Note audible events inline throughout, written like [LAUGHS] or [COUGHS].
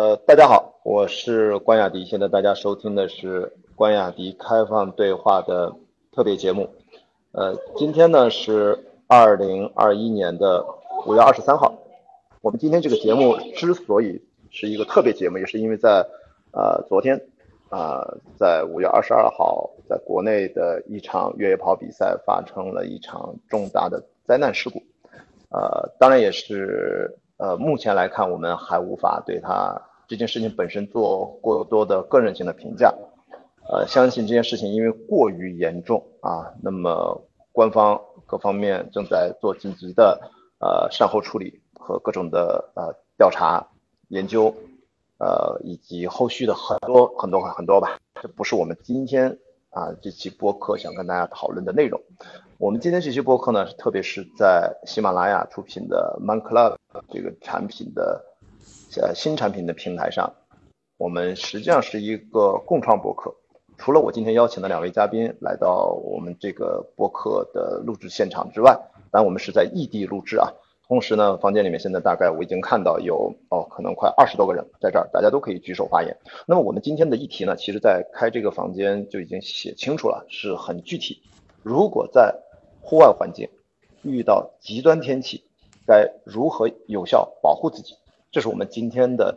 呃，大家好，我是关雅迪。现在大家收听的是关雅迪开放对话的特别节目。呃，今天呢是二零二一年的五月二十三号。我们今天这个节目之所以是一个特别节目，也是因为在呃昨天啊，在五月二十二号，在国内的一场越野跑比赛发生了一场重大的灾难事故。呃，当然也是。呃，目前来看，我们还无法对他这件事情本身做过多的个人性的评价。呃，相信这件事情因为过于严重啊，那么官方各方面正在做紧急的呃善后处理和各种的呃调查研究，呃以及后续的很多很多很多吧。这不是我们今天啊这期播客想跟大家讨论的内容。我们今天这期播客呢，特别是在喜马拉雅出品的 Man Club 这个产品的呃新产品的平台上，我们实际上是一个共创博客。除了我今天邀请的两位嘉宾来到我们这个博客的录制现场之外，当然我们是在异地录制啊。同时呢，房间里面现在大概我已经看到有哦，可能快二十多个人在这儿，大家都可以举手发言。那么我们今天的议题呢，其实在开这个房间就已经写清楚了，是很具体。如果在户外环境遇到极端天气，该如何有效保护自己？这是我们今天的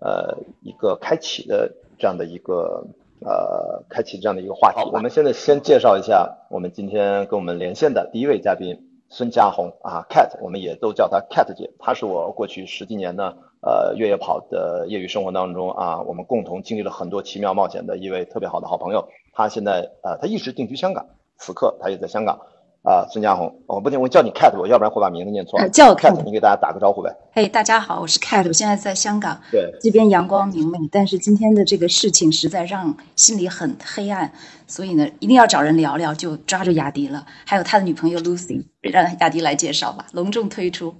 呃一个开启的这样的一个呃开启这样的一个话题。我们现在先介绍一下我们今天跟我们连线的第一位嘉宾孙佳红啊，Cat，我们也都叫她 Cat 姐。她是我过去十几年呢呃越野跑的业余生活当中啊，我们共同经历了很多奇妙冒险的一位特别好的好朋友。她现在呃她一直定居香港，此刻她也在香港。啊，孙家红，我不行，我叫你 Cat，我要不然会把名字念错。叫 Cat，你给大家打个招呼呗。嘿，大家好，我是 Cat，我现在在香港。对，这边阳光明媚，但是今天的这个事情实在让心里很黑暗，所以呢，一定要找人聊聊，就抓住雅迪了，还有他的女朋友 Lucy，让雅迪来介绍吧，隆重推出。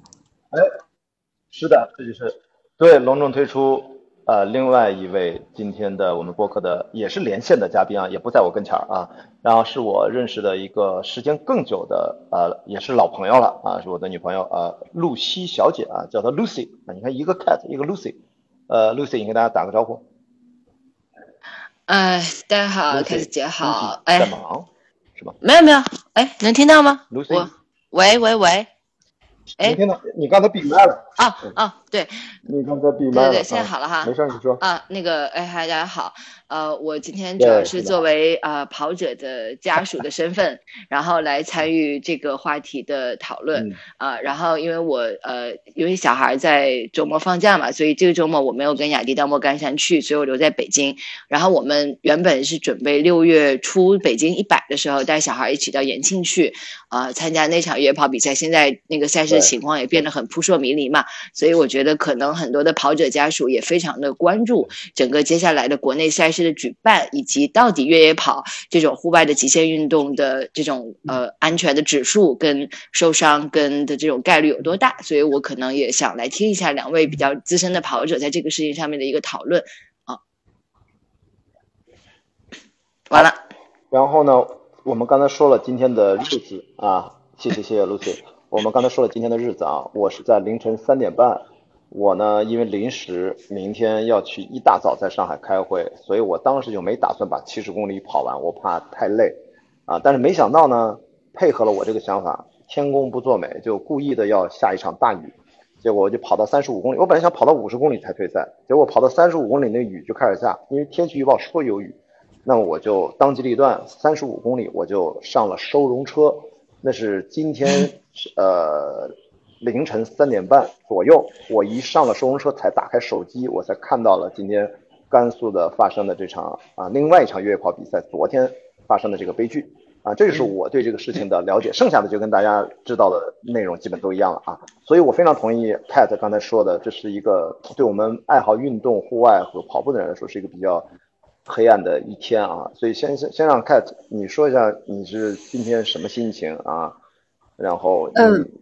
哎，是的，这就是对，隆重推出。呃，另外一位今天的我们播客的也是连线的嘉宾啊，也不在我跟前儿啊，然后是我认识的一个时间更久的呃，也是老朋友了啊，是我的女朋友呃，露西小姐啊，叫她 Lucy 啊，你看一个 Cat 一个 Lucy，呃，Lucy 你跟大家打个招呼。哎，大家好，Lucy 姐好，哎，在忙是吧？没有没有，哎，能听到吗？Lucy，喂喂喂。哎，听到你刚才闭麦了啊啊，对，你刚才闭麦了，对对，现在好了哈，没事你说。啊，那个哎嗨，大家好，呃，我今天主要是作为呃跑者的家属的身份，然后来参与这个话题的讨论。啊，然后因为我呃因为小孩在周末放假嘛，所以这个周末我没有跟雅迪到莫干山去，所以我留在北京，然后我们原本是准备六月初北京一百的时候带小孩一起到延庆去啊参加那场越野跑比赛，现在那个赛事。情况也变得很扑朔迷离嘛，所以我觉得觉得可能很多的跑者家属也非常的关注整个接下来的国内赛事的举办，以及到底越野跑这种户外的极限运动的这种呃安全的指数跟受伤跟的这种概率有多大，所以我可能也想来听一下两位比较资深的跑者在这个事情上面的一个讨论啊。完了，然后呢，我们刚才说了今天的日子啊，谢谢谢谢 Lucy。我们刚才说了今天的日子啊，我是在凌晨三点半，我呢因为临时明天要去一大早在上海开会，所以我当时就没打算把七十公里跑完，我怕太累啊。但是没想到呢，配合了我这个想法，天公不作美，就故意的要下一场大雨，结果我就跑到三十五公里，我本来想跑到五十公里才退赛，结果跑到三十五公里那雨就开始下，因为天气预报说有雨，那么我就当机立断，三十五公里我就上了收容车。那是今天呃凌晨三点半左右，我一上了收容车才打开手机，我才看到了今天甘肃的发生的这场啊另外一场越野跑比赛，昨天发生的这个悲剧啊，这就是我对这个事情的了解，剩下的就跟大家知道的内容基本都一样了啊，所以我非常同意 Cat 刚才说的，这是一个对我们爱好运动、户外和跑步的人来说是一个比较。黑暗的一天啊，所以先先先让 Cat 你说一下你是今天什么心情啊？然后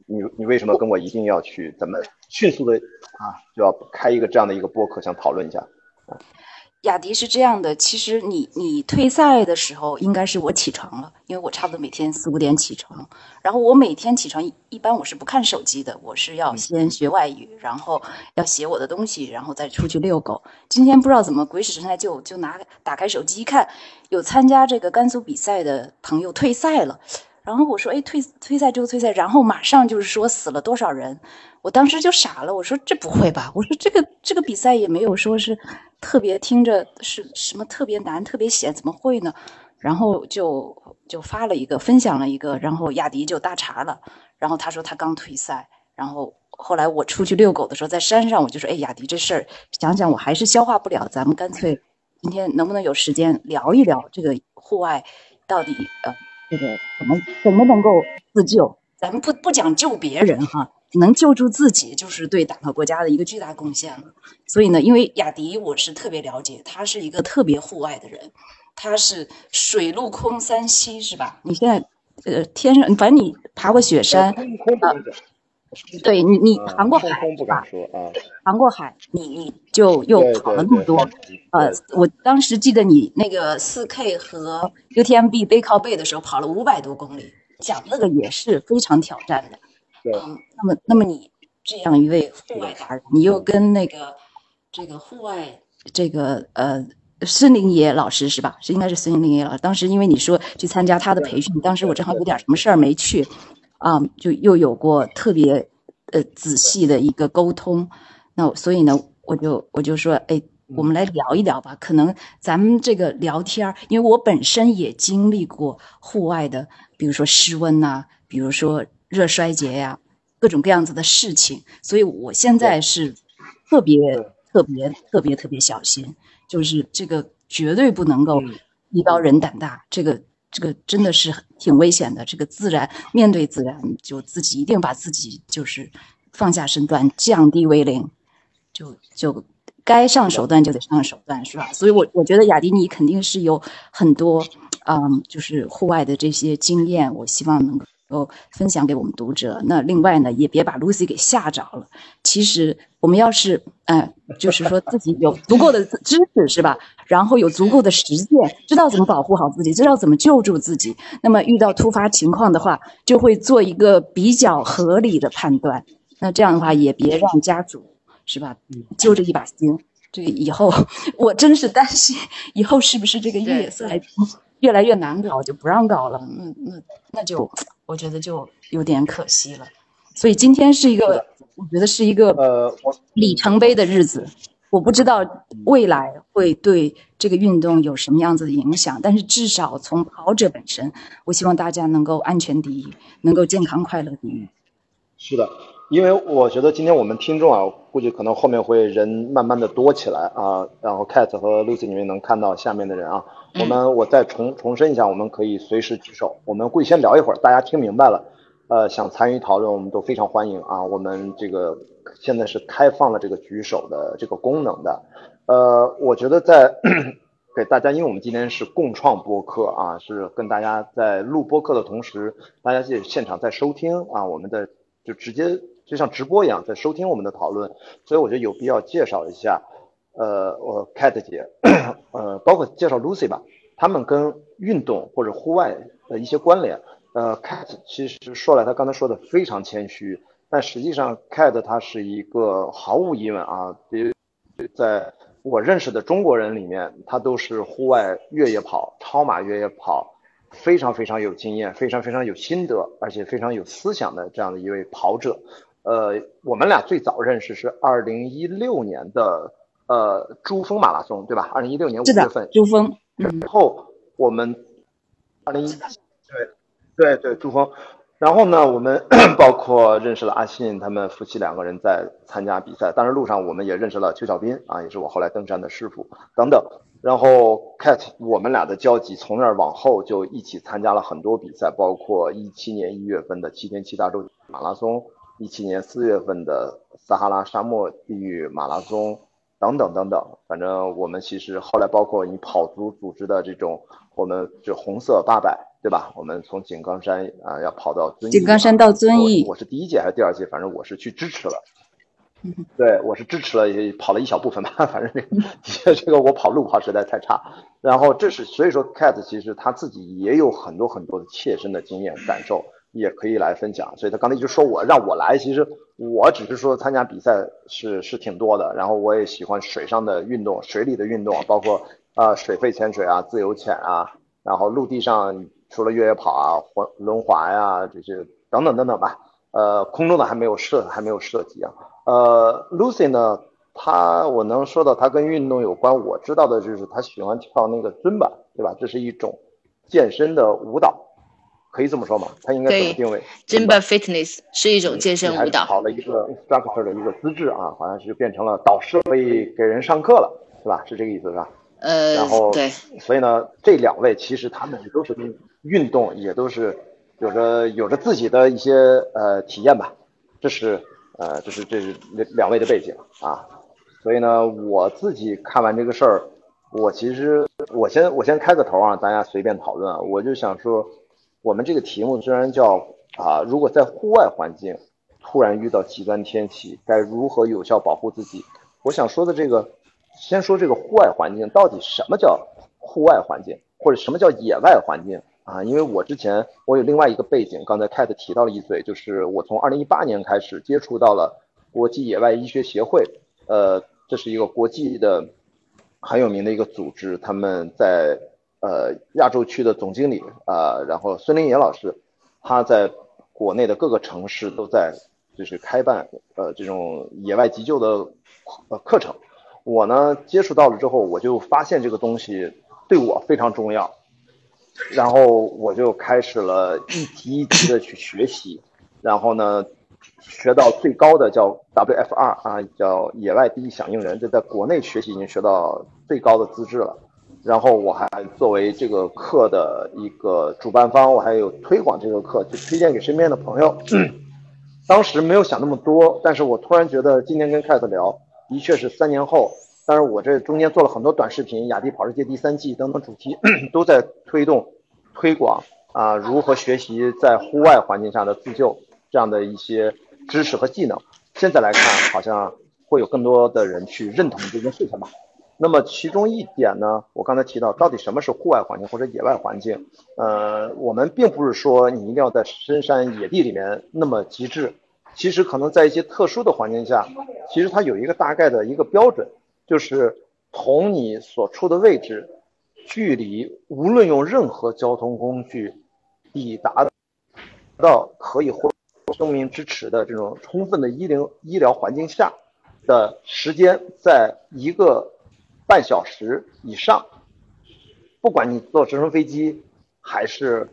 你你你为什么跟我一定要去？怎么迅速的啊就要开一个这样的一个播客，想讨论一下？雅迪是这样的，其实你你退赛的时候，应该是我起床了，因为我差不多每天四五点起床，然后我每天起床一般我是不看手机的，我是要先学外语，然后要写我的东西，然后再出去遛狗。今天不知道怎么鬼使神差就就拿打开手机一看，有参加这个甘肃比赛的朋友退赛了，然后我说哎退退赛就退赛，然后马上就是说死了多少人。我当时就傻了，我说这不会吧？我说这个这个比赛也没有说是特别听着是什么特别难、特别险，怎么会呢？然后就就发了一个分享了一个，然后亚迪就大查了，然后他说他刚退赛，然后后来我出去遛狗的时候在山上，我就说哎亚迪这事儿想想我还是消化不了，咱们干脆今天能不能有时间聊一聊这个户外到底呃这个怎么怎么能够自救？咱们不不讲救别人哈。能救助自己，就是对党和国家的一个巨大贡献了。所以呢，因为雅迪我是特别了解，他是一个特别户外的人，他是水陆空三栖，是吧？你现在呃，天上反正你爬过雪山啊，对你你航过海是吧？航过海，你你就又跑了那么多。呃，我当时记得你那个四 K 和 UTMB 背靠背的时候跑了五百多公里，讲那个也是非常挑战的。嗯，那么，那么你这样一位户外达人，你又跟那个这个户外这个呃孙林野老师是吧？是应该是孙林野老师。当时因为你说去参加他的培训，当时我正好有点什么事儿没去，啊，就又有过特别呃仔细的一个沟通。那所以呢，我就我就说，哎，我们来聊一聊吧。可能咱们这个聊天儿，因为我本身也经历过户外的，比如说失温呐，比如说。热衰竭呀，各种各样子的事情，所以我现在是特别特别特别特别小心，就是这个绝对不能够一高人胆大，这个这个真的是挺危险的。这个自然面对自然，就自己一定把自己就是放下身段，降低为零，就就该上手段就得上手段，是吧？所以我我觉得雅迪尼肯定是有很多嗯，就是户外的这些经验，我希望能够。哦，分享给我们读者。那另外呢，也别把 Lucy 给吓着了。其实我们要是，呃，就是说自己有足够的知识，是吧？然后有足够的实践，知道怎么保护好自己，知道怎么救助自己。那么遇到突发情况的话，就会做一个比较合理的判断。那这样的话，也别让家属，是吧？揪着一把心。这个以后，我真是担心以后是不是这个越野赛越来越难搞，就不让搞了。那那那就。我觉得就有点可惜了，所以今天是一个，我觉得是一个呃里程碑的日子。我不知道未来会对这个运动有什么样子的影响，但是至少从跑者本身，我希望大家能够安全第一，能够健康快乐第一。是的，因为我觉得今天我们听众啊，估计可能后面会人慢慢的多起来啊，然后 Cat 和 Lucy 你们能看到下面的人啊。我们我再重重申一下，我们可以随时举手。我们会先聊一会儿，大家听明白了，呃，想参与讨论，我们都非常欢迎啊。我们这个现在是开放了这个举手的这个功能的。呃，我觉得在给大家，因为我们今天是共创播客啊，是跟大家在录播客的同时，大家在现场在收听啊，我们的就直接就像直播一样在收听我们的讨论，所以我觉得有必要介绍一下。呃，我 Cat 姐，[CLEARS THROAT] 呃，包括介绍 Lucy 吧，他们跟运动或者户外的一些关联。呃，Cat 其实说来，他刚才说的非常谦虚，但实际上 Cat 他是一个毫无疑问啊，比在我认识的中国人里面，他都是户外越野跑、超马越野跑非常非常有经验、非常非常有心得，而且非常有思想的这样的一位跑者。呃，我们俩最早认识是二零一六年的。呃，珠峰马拉松对吧？二零一六年五月份，珠峰。然后我们二零一对对对珠峰，然后呢，我们 [CLEARS THROAT] 包括认识了阿信他们夫妻两个人在参加比赛。当然路上我们也认识了邱小斌啊，也是我后来登山的师傅等等。然后 Cat 我们俩的交集从那儿往后就一起参加了很多比赛，包括一七年一月份的七天七大洲马拉松，一七年四月份的撒哈拉沙漠地域马拉松。等等等等，反正我们其实后来包括你跑族组织的这种，我们就红色八百，对吧？我们从井冈山啊要跑到遵义，井冈山到遵义，我是第一届还是第二届？反正我是去支持了。对我是支持了，也跑了一小部分吧。反正 [LAUGHS] 这个我跑路跑实在太差。然后这是所以说，Cat 其实他自己也有很多很多的切身的经验感受，也可以来分享。所以他刚才一直说我让我来，其实我只是说参加比赛是是挺多的。然后我也喜欢水上的运动，水里的运动，包括啊水肺潜水啊、自由潜啊，然后陆地上除了越野跑啊、环轮滑呀这些等等等等吧。呃，空中的还没有涉还没有涉及啊。呃，Lucy 呢，她我能说到她跟运动有关，我知道的就是她喜欢跳那个尊巴，对吧？这是一种健身的舞蹈，可以这么说嘛？他应该怎么定位？Zumba Fitness 是一种健身舞蹈。考了一个 instructor 的一个资质啊，好像是变成了导师，可以给人上课了，是吧？是这个意思，是吧？呃，然后对，所以呢，这两位其实他们都是跟运动也都是。有着有着自己的一些呃体验吧，这是呃这是这是两两位的背景啊，所以呢我自己看完这个事儿，我其实我先我先开个头啊，大家随便讨论啊，我就想说，我们这个题目虽然叫啊，如果在户外环境突然遇到极端天气，该如何有效保护自己？我想说的这个，先说这个户外环境到底什么叫户外环境，或者什么叫野外环境？啊，因为我之前我有另外一个背景，刚才 Cat 提到了一嘴，就是我从二零一八年开始接触到了国际野外医学协会，呃，这是一个国际的很有名的一个组织，他们在呃亚洲区的总经理啊，然后孙林野老师，他在国内的各个城市都在就是开办呃这种野外急救的呃课程，我呢接触到了之后，我就发现这个东西对我非常重要。然后我就开始了一级一级的去学习，然后呢，学到最高的叫 WFR 啊，叫野外第一响应人，这在国内学习已经学到最高的资质了。然后我还作为这个课的一个主办方，我还有推广这个课，去推荐给身边的朋友。[CLEARS THROAT] 当时没有想那么多，但是我突然觉得今天跟 Cat 聊，的确是三年后。但是我这中间做了很多短视频，雅迪跑世界第三季等等主题 [CLEARS THROAT] 都在推动、推广啊，如何学习在户外环境下的自救这样的一些知识和技能。现在来看，好像会有更多的人去认同这件事情吧。那么其中一点呢，我刚才提到，到底什么是户外环境或者野外环境？呃，我们并不是说你一定要在深山野地里面那么极致，其实可能在一些特殊的环境下，其实它有一个大概的一个标准。就是同你所处的位置，距离无论用任何交通工具抵达到可以获生命支持的这种充分的医疗医疗环境下的时间，在一个半小时以上。不管你坐直升飞机还是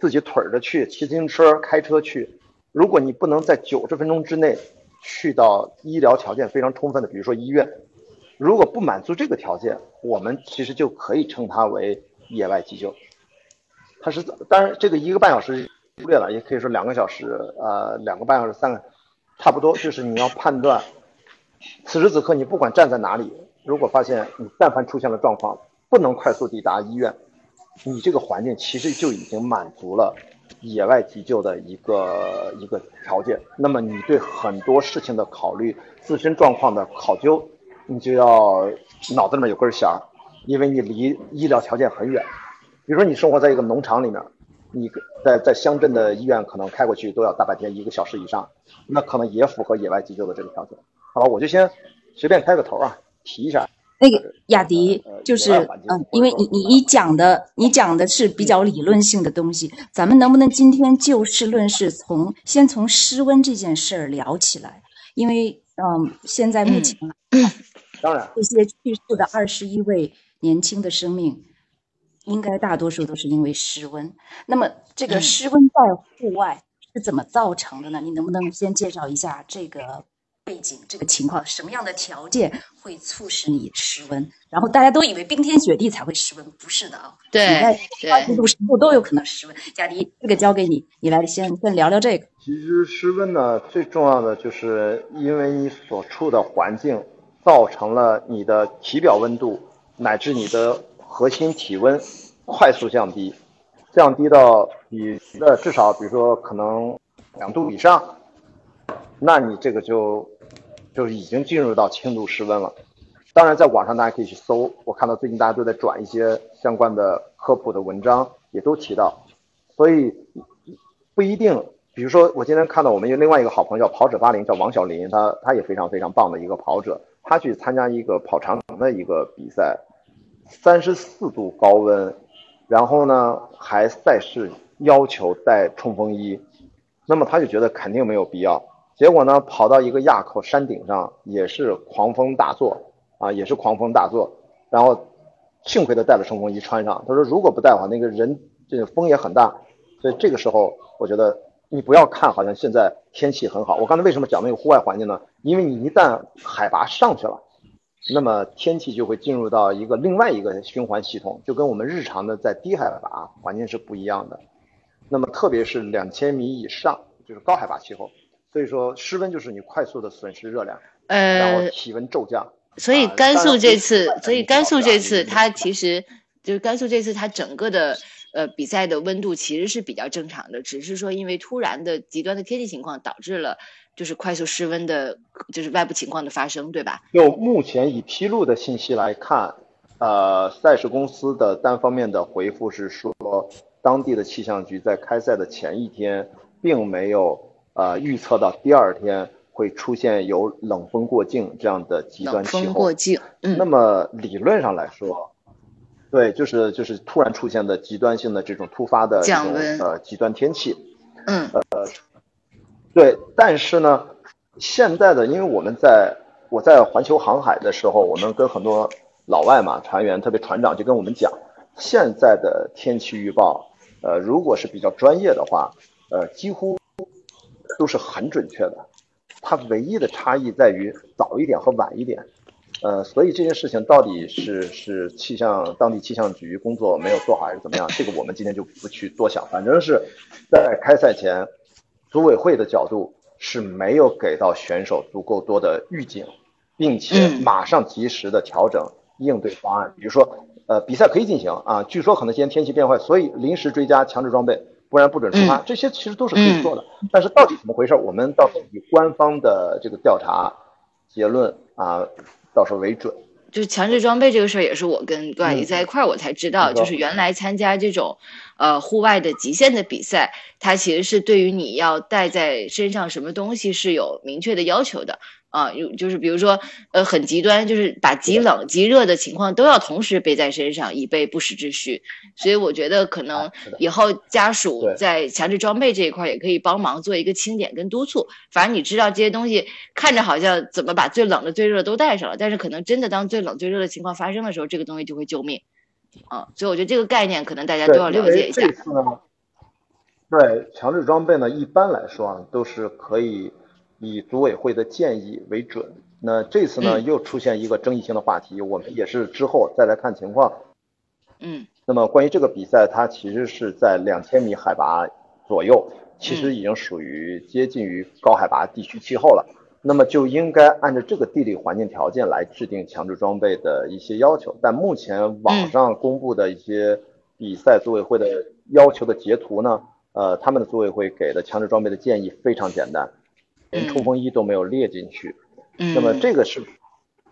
自己腿着去骑自行车、开车去，如果你不能在九十分钟之内去到医疗条件非常充分的，比如说医院。如果不满足这个条件，我们其实就可以称它为野外急救。它是当然，这个一个半小时忽略了，也可以说两个小时，呃，两个半小时、三个，差不多就是你要判断，此时此刻你不管站在哪里，如果发现你但凡出现了状况，不能快速抵达医院，你这个环境其实就已经满足了野外急救的一个一个条件。那么你对很多事情的考虑，自身状况的考究。你就要脑子里面有根弦，因为你离医疗条件很远。比如说你生活在一个农场里面，你在在乡镇的医院可能开过去都要大半天，一个小时以上，那可能也符合野外急救的这个条件。好吧，我就先随便开个头啊，提一下。那个雅迪就是嗯，因为你你你讲的你讲的是比较理论性的东西，咱们能不能今天就事论事，从先从失温这件事儿聊起来？因为嗯，现在目前。当然，这些去世的二十一位年轻的生命，应该大多数都是因为失温。那么，这个失温在户外是怎么造成的呢？你能不能先介绍一下这个背景、这个情况？什么样的条件会促使你失温？然后大家都以为冰天雪地才会失温，不是的啊。对，二十度、十度都有可能失温。贾迪，这个交给你，你来先先聊聊这个。其实失温呢，最重要的就是因为你所处的环境。造成了你的体表温度乃至你的核心体温快速降低，降低到你的至少，比如说可能两度以上，那你这个就就是已经进入到轻度失温了。当然，在网上大家可以去搜，我看到最近大家都在转一些相关的科普的文章，也都提到，所以不一定。比如说，我今天看到我们有另外一个好朋友叫跑者八零，叫王小林，他他也非常非常棒的一个跑者，他去参加一个跑长城的一个比赛，三十四度高温，然后呢还赛事要求带冲锋衣，那么他就觉得肯定没有必要，结果呢跑到一个垭口山顶上也是狂风大作啊，也是狂风大作，然后幸亏他带了冲锋衣穿上，他说如果不带的话，那个人这个风也很大，所以这个时候我觉得。你不要看，好像现在天气很好。我刚才为什么讲那个户外环境呢？因为你一旦海拔上去了，那么天气就会进入到一个另外一个循环系统，就跟我们日常的在低海拔环境是不一样的。那么特别是两千米以上，就是高海拔气候，所以说失温就是你快速的损失热量，呃，然后体温骤降。所以甘肃这次，所以甘肃这次它其实就是甘肃这次它整个的。呃，比赛的温度其实是比较正常的，只是说因为突然的极端的天气情况导致了就是快速失温的，就是外部情况的发生，对吧？就目前已披露的信息来看，呃，赛事公司的单方面的回复是说，当地的气象局在开赛的前一天并没有呃预测到第二天会出现有冷风过境这样的极端气候。冷风过境，嗯。那么理论上来说。对，就是就是突然出现的极端性的这种突发的这种呃极端天气，嗯，呃，对，但是呢，现在的因为我们在我在环球航海的时候，我们跟很多老外嘛船员，特别船长就跟我们讲，现在的天气预报，呃，如果是比较专业的话，呃，几乎都是很准确的，它唯一的差异在于早一点和晚一点。呃，所以这件事情到底是是气象当地气象局工作没有做好还是怎么样？这个我们今天就不去多想，反正是在开赛前，组委会的角度是没有给到选手足够多的预警，并且马上及时的调整应对方案。比如说，呃，比赛可以进行啊，据说可能今天天气变坏，所以临时追加强制装备，不然不准出发。这些其实都是可以做的，但是到底怎么回事？我们到时候以官方的这个调查结论啊。到时候为准，就是强制装备这个事儿，也是我跟段丽在一块儿，我才知道，就是原来参加这种，呃，户外的极限的比赛，它其实是对于你要带在身上什么东西是有明确的要求的。啊，有就是比如说，呃，很极端，就是把极冷、极热的情况都要同时背在身上，以备不时之需。所以我觉得可能以后家属在强制装备这一块也可以帮忙做一个清点跟督促。反正你知道这些东西看着好像怎么把最冷的、最热都带上了，但是可能真的当最冷、最热的情况发生的时候，这个东西就会救命。啊，所以我觉得这个概念可能大家都要了解一下。对，强制装备呢，一般来说啊，都是可以。以组委会的建议为准。那这次呢，又出现一个争议性的话题，我们也是之后再来看情况。嗯。那么关于这个比赛，它其实是在两千米海拔左右，其实已经属于接近于高海拔地区气候了。那么就应该按照这个地理环境条件来制定强制装备的一些要求。但目前网上公布的一些比赛组委会的要求的截图呢，呃，他们的组委会给的强制装备的建议非常简单。连冲锋衣都没有列进去，那么这个是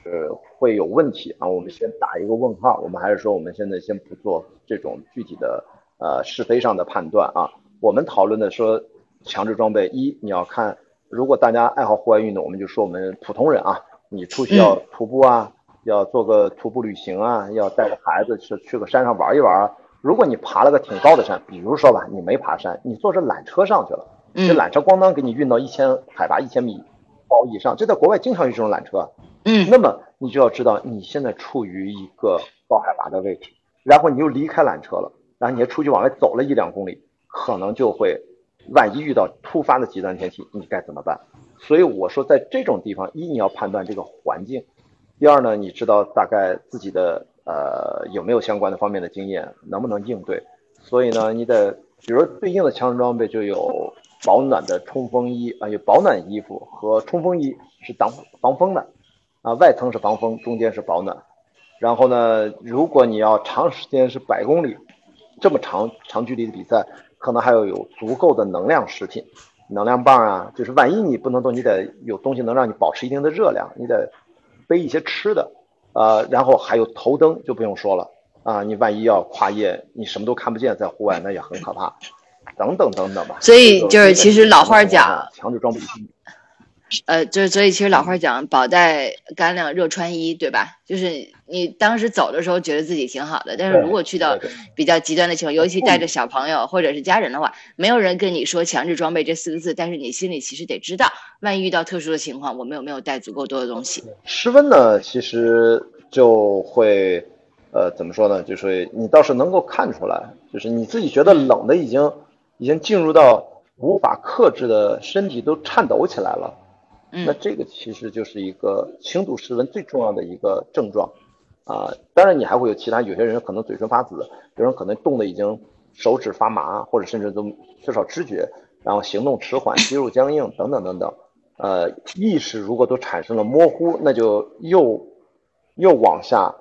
呃会有问题啊？我们先打一个问号。我们还是说，我们现在先不做这种具体的呃是非上的判断啊。我们讨论的说强制装备一，你要看，如果大家爱好户外运动，我们就说我们普通人啊，你出去要徒步啊，要做个徒步旅行啊，要带着孩子去去个山上玩一玩。如果你爬了个挺高的山，比如说吧，你没爬山，你坐着缆车上去了。这缆车咣当给你运到一千海拔一千米高以上，这在国外经常有这种缆车。嗯，那么你就要知道你现在处于一个高海拔的位置，然后你又离开缆车了，然后你又出去往外走了一两公里，可能就会万一遇到突发的极端天气，你该怎么办？所以我说，在这种地方，一你要判断这个环境，第二呢，你知道大概自己的呃有没有相关的方面的经验，能不能应对？所以呢，你得比如对应的强身装备就有。保暖的冲锋衣啊，有保暖衣服和冲锋衣是挡防风的，啊，外层是防风，中间是保暖。然后呢，如果你要长时间是百公里这么长长距离的比赛，可能还要有足够的能量食品，能量棒啊，就是万一你不能动，你得有东西能让你保持一定的热量，你得背一些吃的，呃，然后还有头灯就不用说了啊，你万一要跨夜，你什么都看不见，在户外那也很可怕，等等等等吧。所以就是其实老话讲，强制装备。呃，就是所以其实老话讲，饱带干粮，热穿衣，对吧？就是你当时走的时候觉得自己挺好的，但是如果去到比较极端的情况，尤其带着小朋友或者是家人的话，没有人跟你说强制装备这四个字，但是你心里其实得知道，万一遇到特殊的情况，我们有没有带足够多的东西？室温呢，其实就会，呃，怎么说呢？就是你倒是能够看出来，就是你自己觉得冷的已经已经进入到无法克制的身体都颤抖起来了。那这个其实就是一个轻度失温最重要的一个症状，啊，当然你还会有其他，有些人可能嘴唇发紫，有人可能冻得已经手指发麻，或者甚至都缺少知觉，然后行动迟缓、肌肉僵硬等等等等，呃，意识如果都产生了模糊，那就又又往下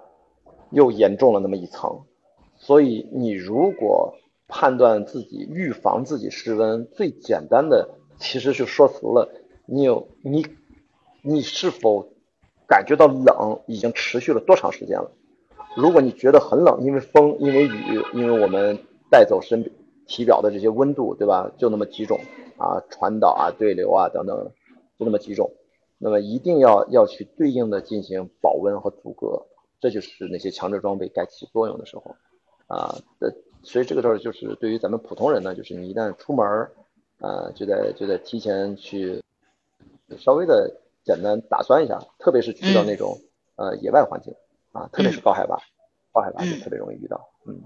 又严重了那么一层，所以你如果判断自己预防自己失温，最简单的其实就说服了。你有你，你是否感觉到冷？已经持续了多长时间了？如果你觉得很冷，因为风，因为雨，因为我们带走身体表的这些温度，对吧？就那么几种啊，传导啊，对流啊等等，就那么几种。那么一定要要去对应的进行保温和阻隔，这就是那些强制装备该起作用的时候啊。所以这个时候就是对于咱们普通人呢，就是你一旦出门儿，啊，就得就得提前去。稍微的简单打算一下，特别是去到那种呃野外环境啊，特别是高海拔，高海拔就特别容易遇到。嗯，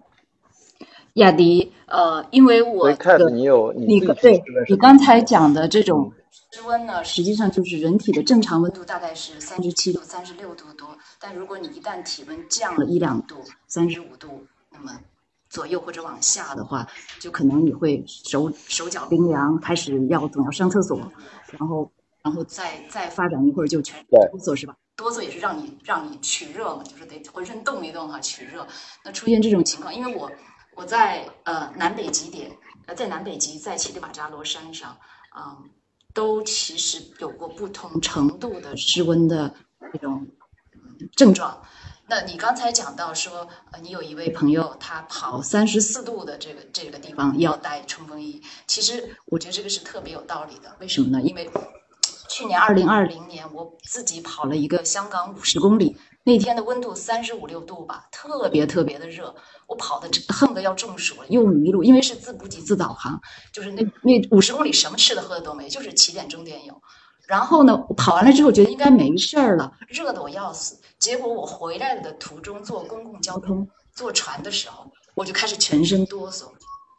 亚迪，呃，因为我你有你对你刚才讲的这种室温呢，实际上就是人体的正常温度大概是三十七度、三十六度多，但如果你一旦体温降了一两度，三十五度那么左右或者往下的话，就可能你会手手脚冰凉，开始要总要上厕所，然后。然后再再发展一会儿就全哆嗦是吧？哆嗦也是让你让你取热嘛，就是得浑身动一动哈，取热。那出现这种情况，因为我我在呃南北极点，呃在南北极，在乞力马扎罗山上，嗯，都其实有过不同程度的失温的这种症状。那你刚才讲到说，呃，你有一位朋友他跑三十四度的这个这个地方要带冲锋衣，其实我觉得这个是特别有道理的。为什么呢？因为去年二零二零年，我自己跑了一个香港五十公里，那天的温度三十五六度吧，特别特别的热，我跑的恨不得要中暑了，又迷路，因为是自补给自导航，就是那那五十公里什么吃的喝的都没，就是起点终点有。然后呢，跑完了之后觉得应该没事儿了，热的我要死。结果我回来的途中坐公共交通坐船的时候，我就开始全身哆嗦。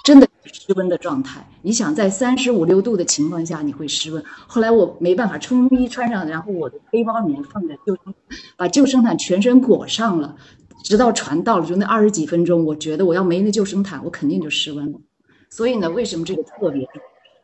真的失温的状态，你想在三十五六度的情况下你会失温。后来我没办法，冲锋衣穿上，然后我的背包里面放着救生，把救生毯全身裹上了，直到船到了，就那二十几分钟，我觉得我要没那救生毯，我肯定就失温了。所以呢，为什么这个特别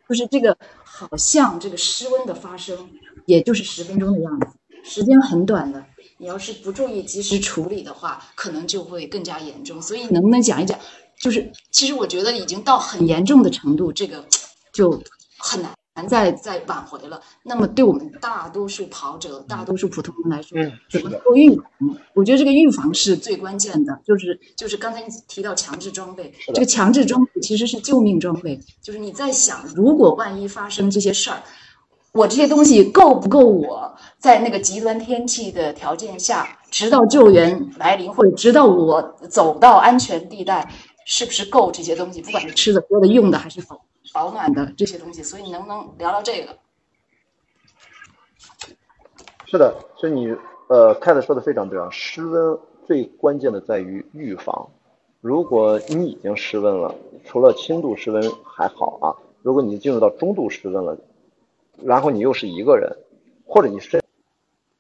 就是这个好像这个失温的发生，也就是十分钟的样子，时间很短的。你要是不注意及时处理的话，可能就会更加严重。所以能不能讲一讲？就是，其实我觉得已经到很严重的程度，这个就很难难再再挽回了。那么，对我们大多数跑者、大多数普通人来说，怎么做预防？我觉得这个预防是最关键的。就是就是刚才你提到强制装备，这个强制装备其实是救命装备。就是你在想，如果万一发生这些事儿，我这些东西够不够？我在那个极端天气的条件下，直到救援来临，或者直到我走到安全地带。是不是够这些东西？不管是吃的、喝的、用的，还是保保暖的这些东西，所以你能不能聊聊这个？是的，所以你呃，凯特说的非常对啊。失温最关键的在于预防。如果你已经失温了，除了轻度失温还好啊。如果你进入到中度失温了，然后你又是一个人，或者你身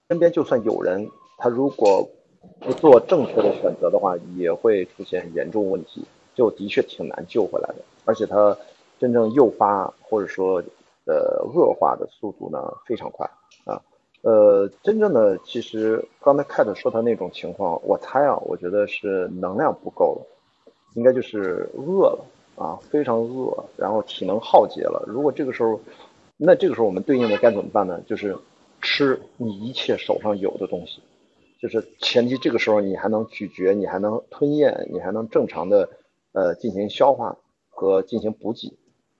身边就算有人，他如果不做正确的选择的话，也会出现严重问题。就的确挺难救回来的，而且他真正诱发或者说呃恶化的速度呢非常快啊，呃，真正的其实刚才 Cat 说他那种情况，我猜啊，我觉得是能量不够了，应该就是饿了啊，非常饿，然后体能耗竭了。如果这个时候那这个时候我们对应的该怎么办呢？就是吃你一切手上有的东西，就是前提这个时候你还能咀嚼，你还能吞咽，你还能正常的呃进行消化和进行补给。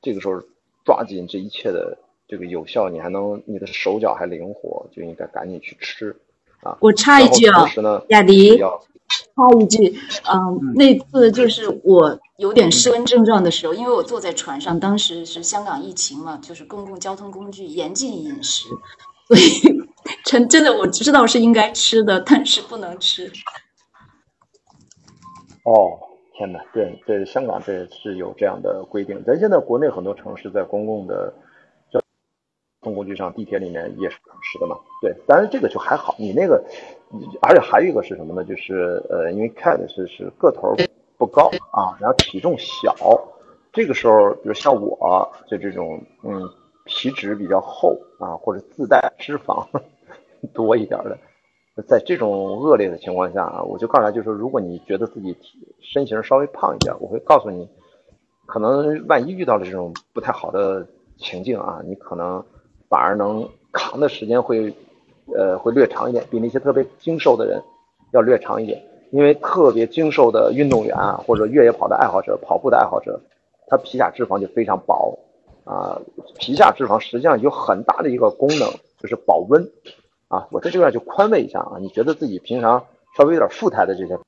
这个时候抓紧这一切的这个有效，你还能你的手脚还灵活，就应该赶紧去吃啊。我插一句啊，亚迪。插一句，嗯，那次就是我有点失温症状的时候，因为我坐在船上，当时是香港疫情嘛，就是公共交通工具严禁饮食，所以真真的我知道是应该吃的，但是不能吃。哦，天哪，对对，香港这是有这样的规定，咱现在国内很多城市在公共的。公共工具上，地铁里面也是可吃的嘛。对，当然这个就还好。你那个，而且还有一个是什么呢？就是呃，因为 cat 是是个头不高啊，然后体重小。这个时候，比如像我就这种，嗯，皮脂比较厚啊，或者自带脂肪 [LAUGHS] 多一点的，在这种恶劣的情况下啊，我就告诉他，就是说，如果你觉得自己体身形稍微胖一点，我会告诉你，可能万一遇到了这种不太好的情境啊，你可能。反而能扛的时间会，呃，会略长一点，比那些特别精瘦的人要略长一点。因为特别精瘦的运动员啊，或者越野跑的爱好者、跑步的爱好者，他皮下脂肪就非常薄啊。皮下脂肪实际上有很大的一个功能，就是保温啊。我在这边就宽慰一下啊，你觉得自己平常稍微有点富态的这些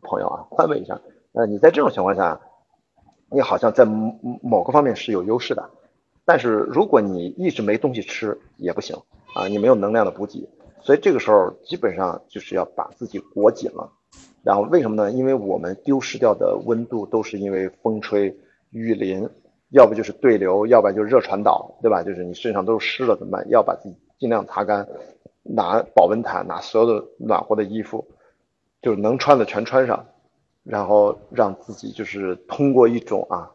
朋友啊，宽慰一下。呃，你在这种情况下，你好像在某某个方面是有优势的。但是如果你一直没东西吃也不行啊，你没有能量的补给，所以这个时候基本上就是要把自己裹紧了。然后为什么呢？因为我们丢失掉的温度都是因为风吹雨淋，要不就是对流，要不然就是热传导，对吧？就是你身上都是湿了怎么办？要把自己尽量擦干，拿保温毯，拿所有的暖和的衣服，就是能穿的全穿上，然后让自己就是通过一种啊。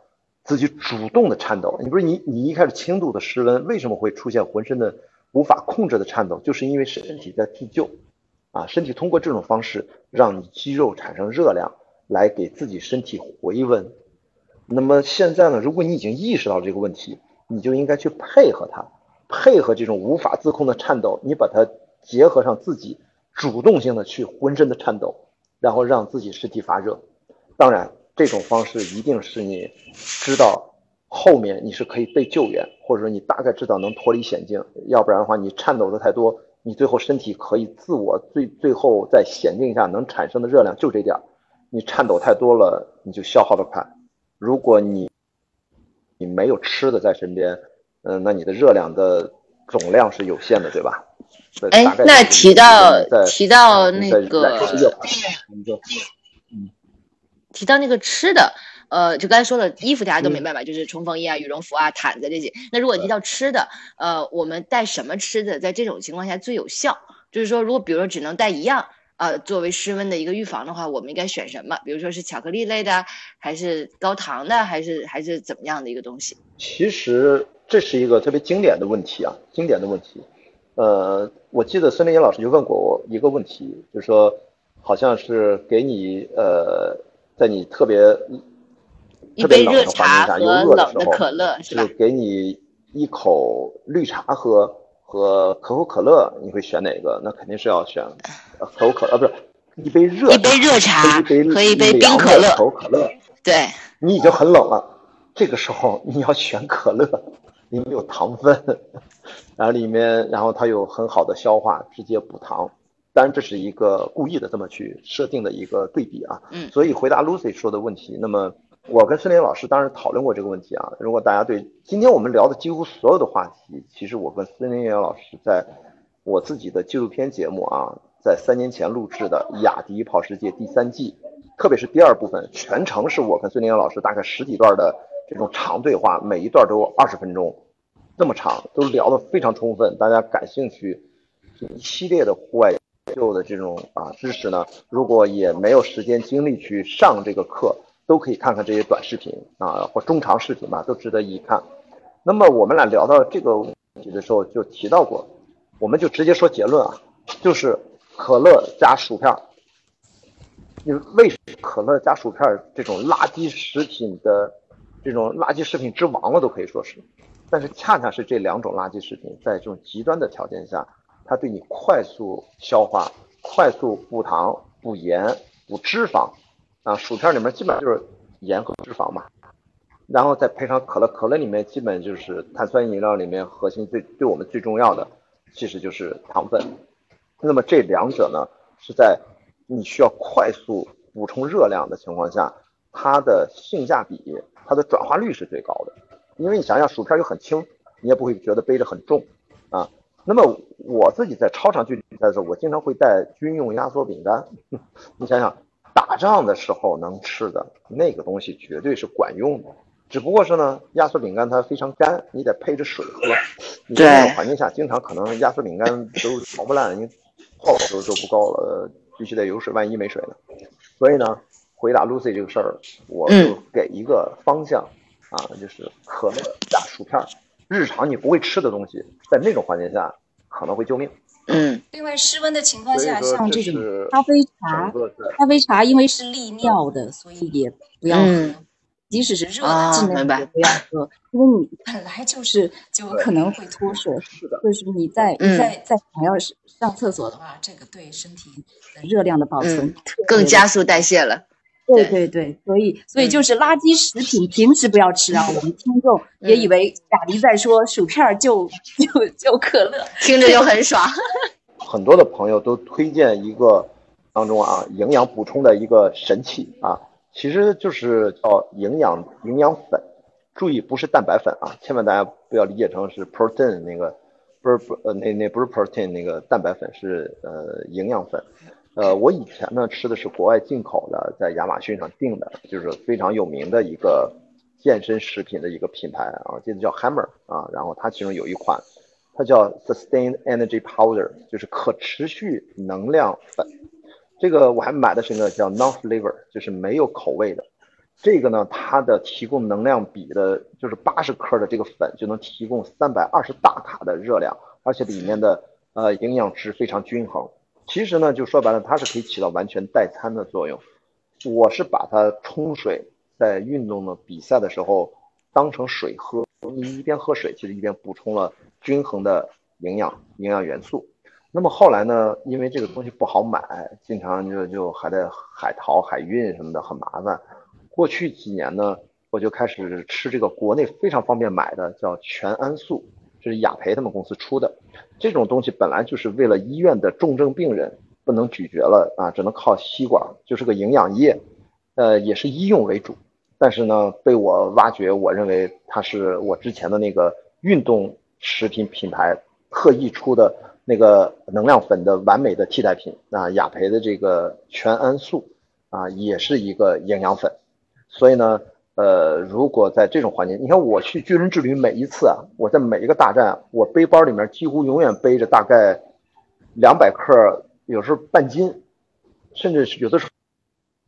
自己主动的颤抖，你不是你你一开始轻度的失温，为什么会出现浑身的无法控制的颤抖？就是因为身体在自救，啊，身体通过这种方式让你肌肉产生热量，来给自己身体回温。那么现在呢，如果你已经意识到这个问题，你就应该去配合它，配合这种无法自控的颤抖，你把它结合上自己主动性的去浑身的颤抖，然后让自己身体发热。当然。这种方式一定是你知道后面你是可以被救援，或者说你大概知道能脱离险境，要不然的话你颤抖的太多，你最后身体可以自我最最后在险境下能产生的热量就这点儿，你颤抖太多了你就消耗的快。如果你你没有吃的在身边，嗯，那你的热量的总量是有限的，对吧？哎，那提到提到那个。提到那个吃的，呃，就刚才说了，衣服大家都明白吧？就是冲锋衣啊、羽绒服啊、毯子这些。那如果提到吃的，呃，我们带什么吃的，在这种情况下最有效？就是说，如果比如说只能带一样，呃，作为失温的一个预防的话，我们应该选什么？比如说是巧克力类的，还是高糖的，还是还是怎么样的一个东西？其实这是一个特别经典的问题啊，经典的问题。呃，我记得孙林英老师就问过我一个问题，就是说，好像是给你呃。在你特别特别冷的环境下，又饿的时候，是给你一口绿茶喝和可口可乐，你会选哪个？那肯定是要选可口可乐，不是一杯热一杯热茶和一杯冰可乐。可口可乐，对，你已经很冷了，这个时候你要选可乐，里面有糖分，[LAUGHS] 然后里面然后它有很好的消化，直接补糖。当然，这是一个故意的这么去设定的一个对比啊。嗯，所以回答 Lucy 说的问题，那么我跟孙林老师当时讨论过这个问题啊。如果大家对今天我们聊的几乎所有的话题，其实我跟孙林老师在我自己的纪录片节目啊，在三年前录制的《雅迪跑世界》第三季，特别是第二部分，全程是我跟孙林老师大概十几段的这种长对话，每一段都二十分钟，这么长，都聊得非常充分。大家感兴趣，一系列的户外。旧的这种啊知识呢，如果也没有时间精力去上这个课，都可以看看这些短视频啊或中长视频吧，都值得一看。那么我们俩聊到这个问题的时候，就提到过，我们就直接说结论啊，就是可乐加薯片。因为为什么可乐加薯片这种垃圾食品的这种垃圾食品之王了，都可以说是，但是恰恰是这两种垃圾食品，在这种极端的条件下，它对你快速消化、快速补糖、补盐、补脂肪，啊，薯片里面基本就是盐和脂肪嘛，然后再配上可乐，可乐里面基本就是碳酸饮料里面核心最对我们最重要的，其实就是糖分。那么这两者呢，是在你需要快速补充热量的情况下，它的性价比、它的转化率是最高的。因为你想想，薯片又很轻，你也不会觉得背着很重啊。那么我自己在超长距离比赛的时候，我经常会带军用压缩饼干。[LAUGHS] 你想想，打仗的时候能吃的那个东西绝对是管用的，只不过是呢，压缩饼干它非常干，你得配着水喝。你在那种环境下，经常可能压缩饼干都嚼不烂，你泡都都不够了，必须得有水，万一没水呢？所以呢，回答 Lucy 这个事儿，我就给一个方向。啊，就是可乐加薯片，日常你不会吃的东西，在那种环境下可能会救命。嗯，另外室温的情况下，像这种咖啡茶，咖啡茶因为是利尿的，所以也不要喝。即使是热的，尽量也不要喝，因为你本来就是就可能会脱水。是的，就是你在在在想要上厕所的话，这个对身体的热量的保存更加速代谢了。对对对，所以所以就是垃圾食品，平时不要吃啊！[LAUGHS] 我们听众也以为雅迪在说薯片就就就可乐，听着就很爽。[LAUGHS] 很多的朋友都推荐一个当中啊，营养补充的一个神器啊，其实就是叫营养营养粉。注意不是蛋白粉啊，千万大家不要理解成是 protein 那个，不是不呃那那不是 protein 那个蛋白粉是呃营养粉。呃，我以前呢吃的是国外进口的，在亚马逊上订的，就是非常有名的一个健身食品的一个品牌啊，记得叫 Hammer 啊，然后它其中有一款，它叫 Sustained Energy Powder，就是可持续能量粉。这个我还买的是一个叫 Non-Flavor，就是没有口味的。这个呢，它的提供能量比的，就是八十克的这个粉就能提供三百二十大卡的热量，而且里面的呃营养值非常均衡。其实呢，就说白了，它是可以起到完全代餐的作用。我是把它冲水，在运动的比赛的时候当成水喝，你一边喝水，其实一边补充了均衡的营养营养元素。那么后来呢，因为这个东西不好买，经常就就还得海淘海运什么的，很麻烦。过去几年呢，我就开始吃这个国内非常方便买的，叫全安素。这是雅培他们公司出的，这种东西本来就是为了医院的重症病人不能咀嚼了啊，只能靠吸管，就是个营养液，呃，也是医用为主。但是呢，被我挖掘，我认为它是我之前的那个运动食品品牌特意出的那个能量粉的完美的替代品啊。雅培的这个全安素啊，也是一个营养粉，所以呢。呃，如果在这种环境，你看我去巨人之旅，每一次啊，我在每一个大战，我背包里面几乎永远背着大概两百克，有时候半斤，甚至是有的时候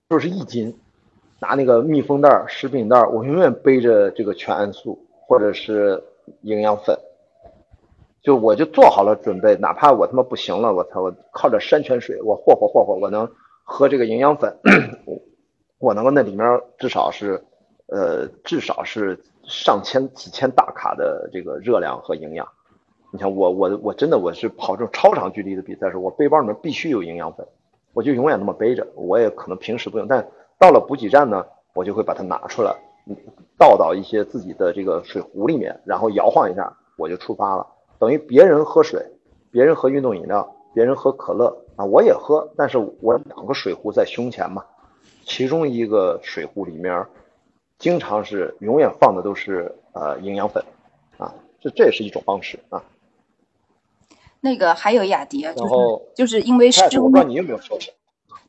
就是一斤，拿那个密封袋、食品袋，我永远背着这个全安素或者是营养粉，就我就做好了准备，哪怕我他妈不行了，我操，我靠着山泉水，我霍霍霍霍，我能喝这个营养粉，[COUGHS] 我能够那里面至少是。呃，至少是上千几千大卡的这个热量和营养。你看我我我真的我是跑这种超长距离的比赛时候，我背包里面必须有营养粉，我就永远那么背着。我也可能平时不用，但到了补给站呢，我就会把它拿出来，倒到一些自己的这个水壶里面，然后摇晃一下，我就出发了。等于别人喝水，别人喝运动饮料，别人喝可乐啊，我也喝，但是我两个水壶在胸前嘛，其中一个水壶里面。经常是永远放的都是呃营养粉，啊，这这也是一种方式啊。那个还有雅迪啊，就是就是因为湿温，我不知道你有没有说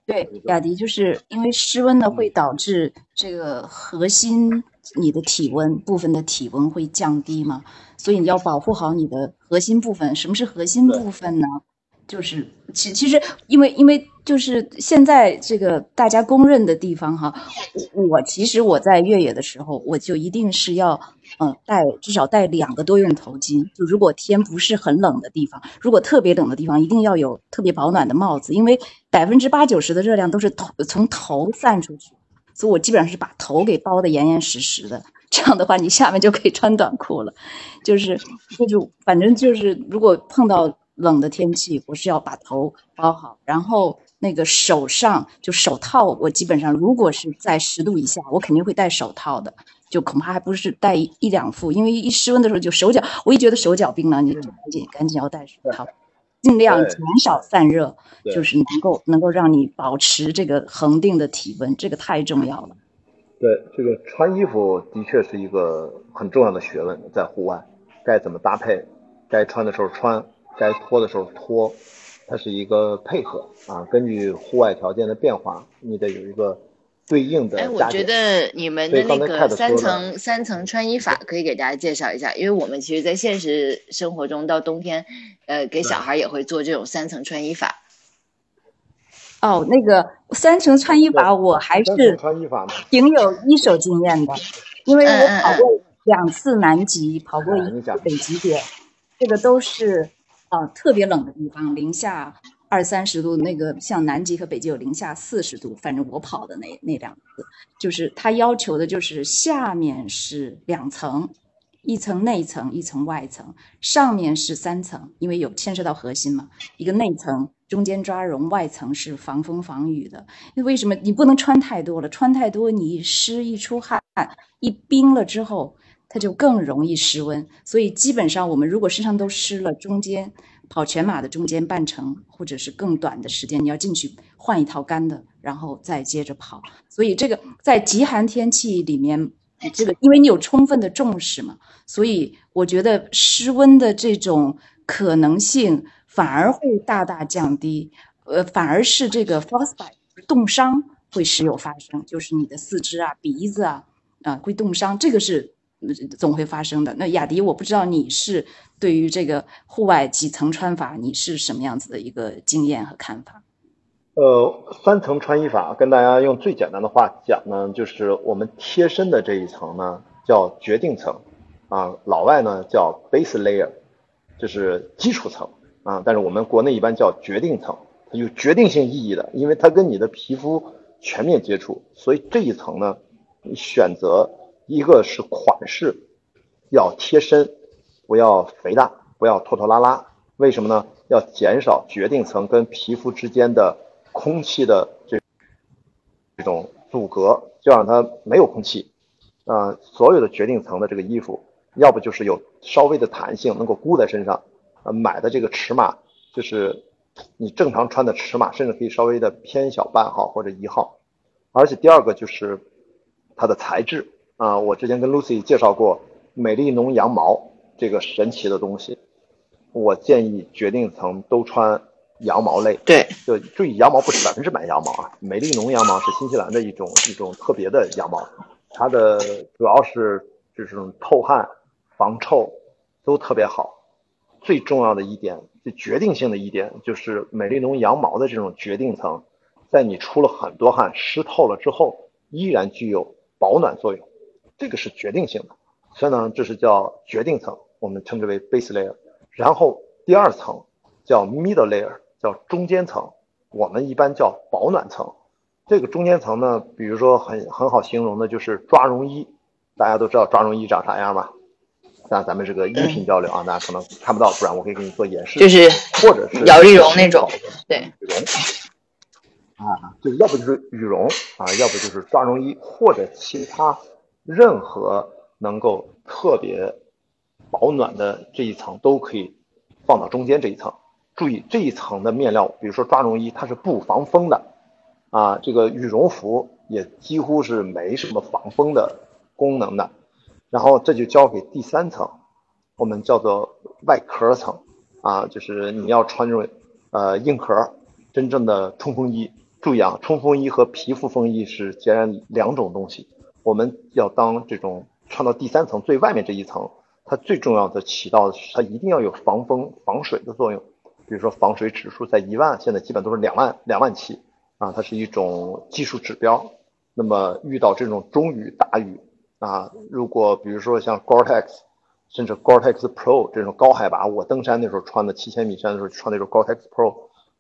对，雅迪就是因为湿温呢会导致这个核心你的体温部分的体温会降低嘛，所以你要保护好你的核心部分。什么是核心部分呢？就是其其实，因为因为就是现在这个大家公认的地方哈，我我其实我在越野的时候，我就一定是要嗯带至少带两个多用头巾。就如果天不是很冷的地方，如果特别冷的地方，一定要有特别保暖的帽子，因为百分之八九十的热量都是头从头散出去，所以我基本上是把头给包的严严实实的。这样的话你下面就可以穿短裤了。就是就反正就是如果碰到冷的天气，我是要把头包好，然后那个手上就手套，我基本上如果是在十度以下，我肯定会戴手套的。就恐怕还不是戴一两副，因为一失温的时候就手脚，我一觉得手脚冰冷，你就赶紧赶紧要戴手套，尽量减少散热，就是能够能够让你保持这个恒定的体温，这个太重要了。对，这个穿衣服的确是一个很重要的学问，在户外该怎么搭配，该穿的时候穿，该脱的时候脱，它是一个配合啊，根据户外条件的变化，你得有一个。对应的，哎，我觉得你们的那个三层三层穿衣法可以给大家介绍一下，因为我们其实，在现实生活中，到冬天，呃，给小孩也会做这种三层穿衣法。哦，那个三层穿衣法，我还是挺有一手经验的，因为我跑过两次南极，跑过一次北极点，这个都是啊特别冷的地方，零下。二三十度，那个像南极和北极有零下四十度，反正我跑的那那两次，就是他要求的就是下面是两层，一层内层，一层外层，上面是三层，因为有牵涉到核心嘛，一个内层中间抓绒，外层是防风防雨的。那为什么你不能穿太多了？穿太多你一湿一出汗一冰了之后，它就更容易失温。所以基本上我们如果身上都湿了，中间。跑全马的中间半程，或者是更短的时间，你要进去换一套干的，然后再接着跑。所以这个在极寒天气里面，这个因为你有充分的重视嘛，所以我觉得失温的这种可能性反而会大大降低。呃，反而是这个 frostbite 冻伤会时有发生，就是你的四肢啊、鼻子啊啊会冻伤，这个是总会发生的。那雅迪，我不知道你是。对于这个户外几层穿法，你是什么样子的一个经验和看法？呃，三层穿衣法跟大家用最简单的话讲呢，就是我们贴身的这一层呢叫决定层啊，老外呢叫 base layer，就是基础层啊，但是我们国内一般叫决定层，它有决定性意义的，因为它跟你的皮肤全面接触，所以这一层呢，你选择一个是款式要贴身。不要肥大，不要拖拖拉拉，为什么呢？要减少决定层跟皮肤之间的空气的这这种阻隔，就让它没有空气。啊，所有的决定层的这个衣服，要不就是有稍微的弹性，能够箍在身上。呃，买的这个尺码就是你正常穿的尺码，甚至可以稍微的偏小半号或者一号。而且第二个就是它的材质啊，我之前跟 Lucy 介绍过美丽农羊毛。这个神奇的东西，我建议决定层都穿羊毛类。对，就注意羊毛不是百分之百羊毛啊，美丽农羊毛是新西兰的一种一种特别的羊毛，它的主要是就是透汗、防臭都特别好。最重要的一点，最决定性的一点就是美丽农羊毛的这种决定层，在你出了很多汗、湿透了之后，依然具有保暖作用，这个是决定性的。所以呢，这是叫决定层。我们称之为 base layer，然后第二层叫 middle layer，叫中间层，我们一般叫保暖层。这个中间层呢，比如说很很好形容的就是抓绒衣，大家都知道抓绒衣长啥样吧？那咱们这个音频交流啊，大家可能看不到，不然我可以给你做演示。就是或者是摇羽绒那种，对，羽绒啊，就要不就是羽绒啊，要不就是抓绒衣或者其他任何能够特别。保暖的这一层都可以放到中间这一层。注意这一层的面料，比如说抓绒衣，它是不防风的啊。这个羽绒服也几乎是没什么防风的功能的。然后这就交给第三层，我们叫做外壳层啊，就是你要穿这种呃硬壳真正的冲锋衣。注意啊，冲锋衣和皮肤风衣是截然两种东西。我们要当这种穿到第三层最外面这一层。它最重要的起到的是，它一定要有防风防水的作用。比如说防水指数在一万，现在基本都是两万两万起啊，它是一种技术指标。那么遇到这种中雨大雨啊，如果比如说像 Gore-Tex，甚至 Gore-Tex Pro 这种高海拔，我登山那时候穿的七千米山的时候穿那种 Gore-Tex Pro，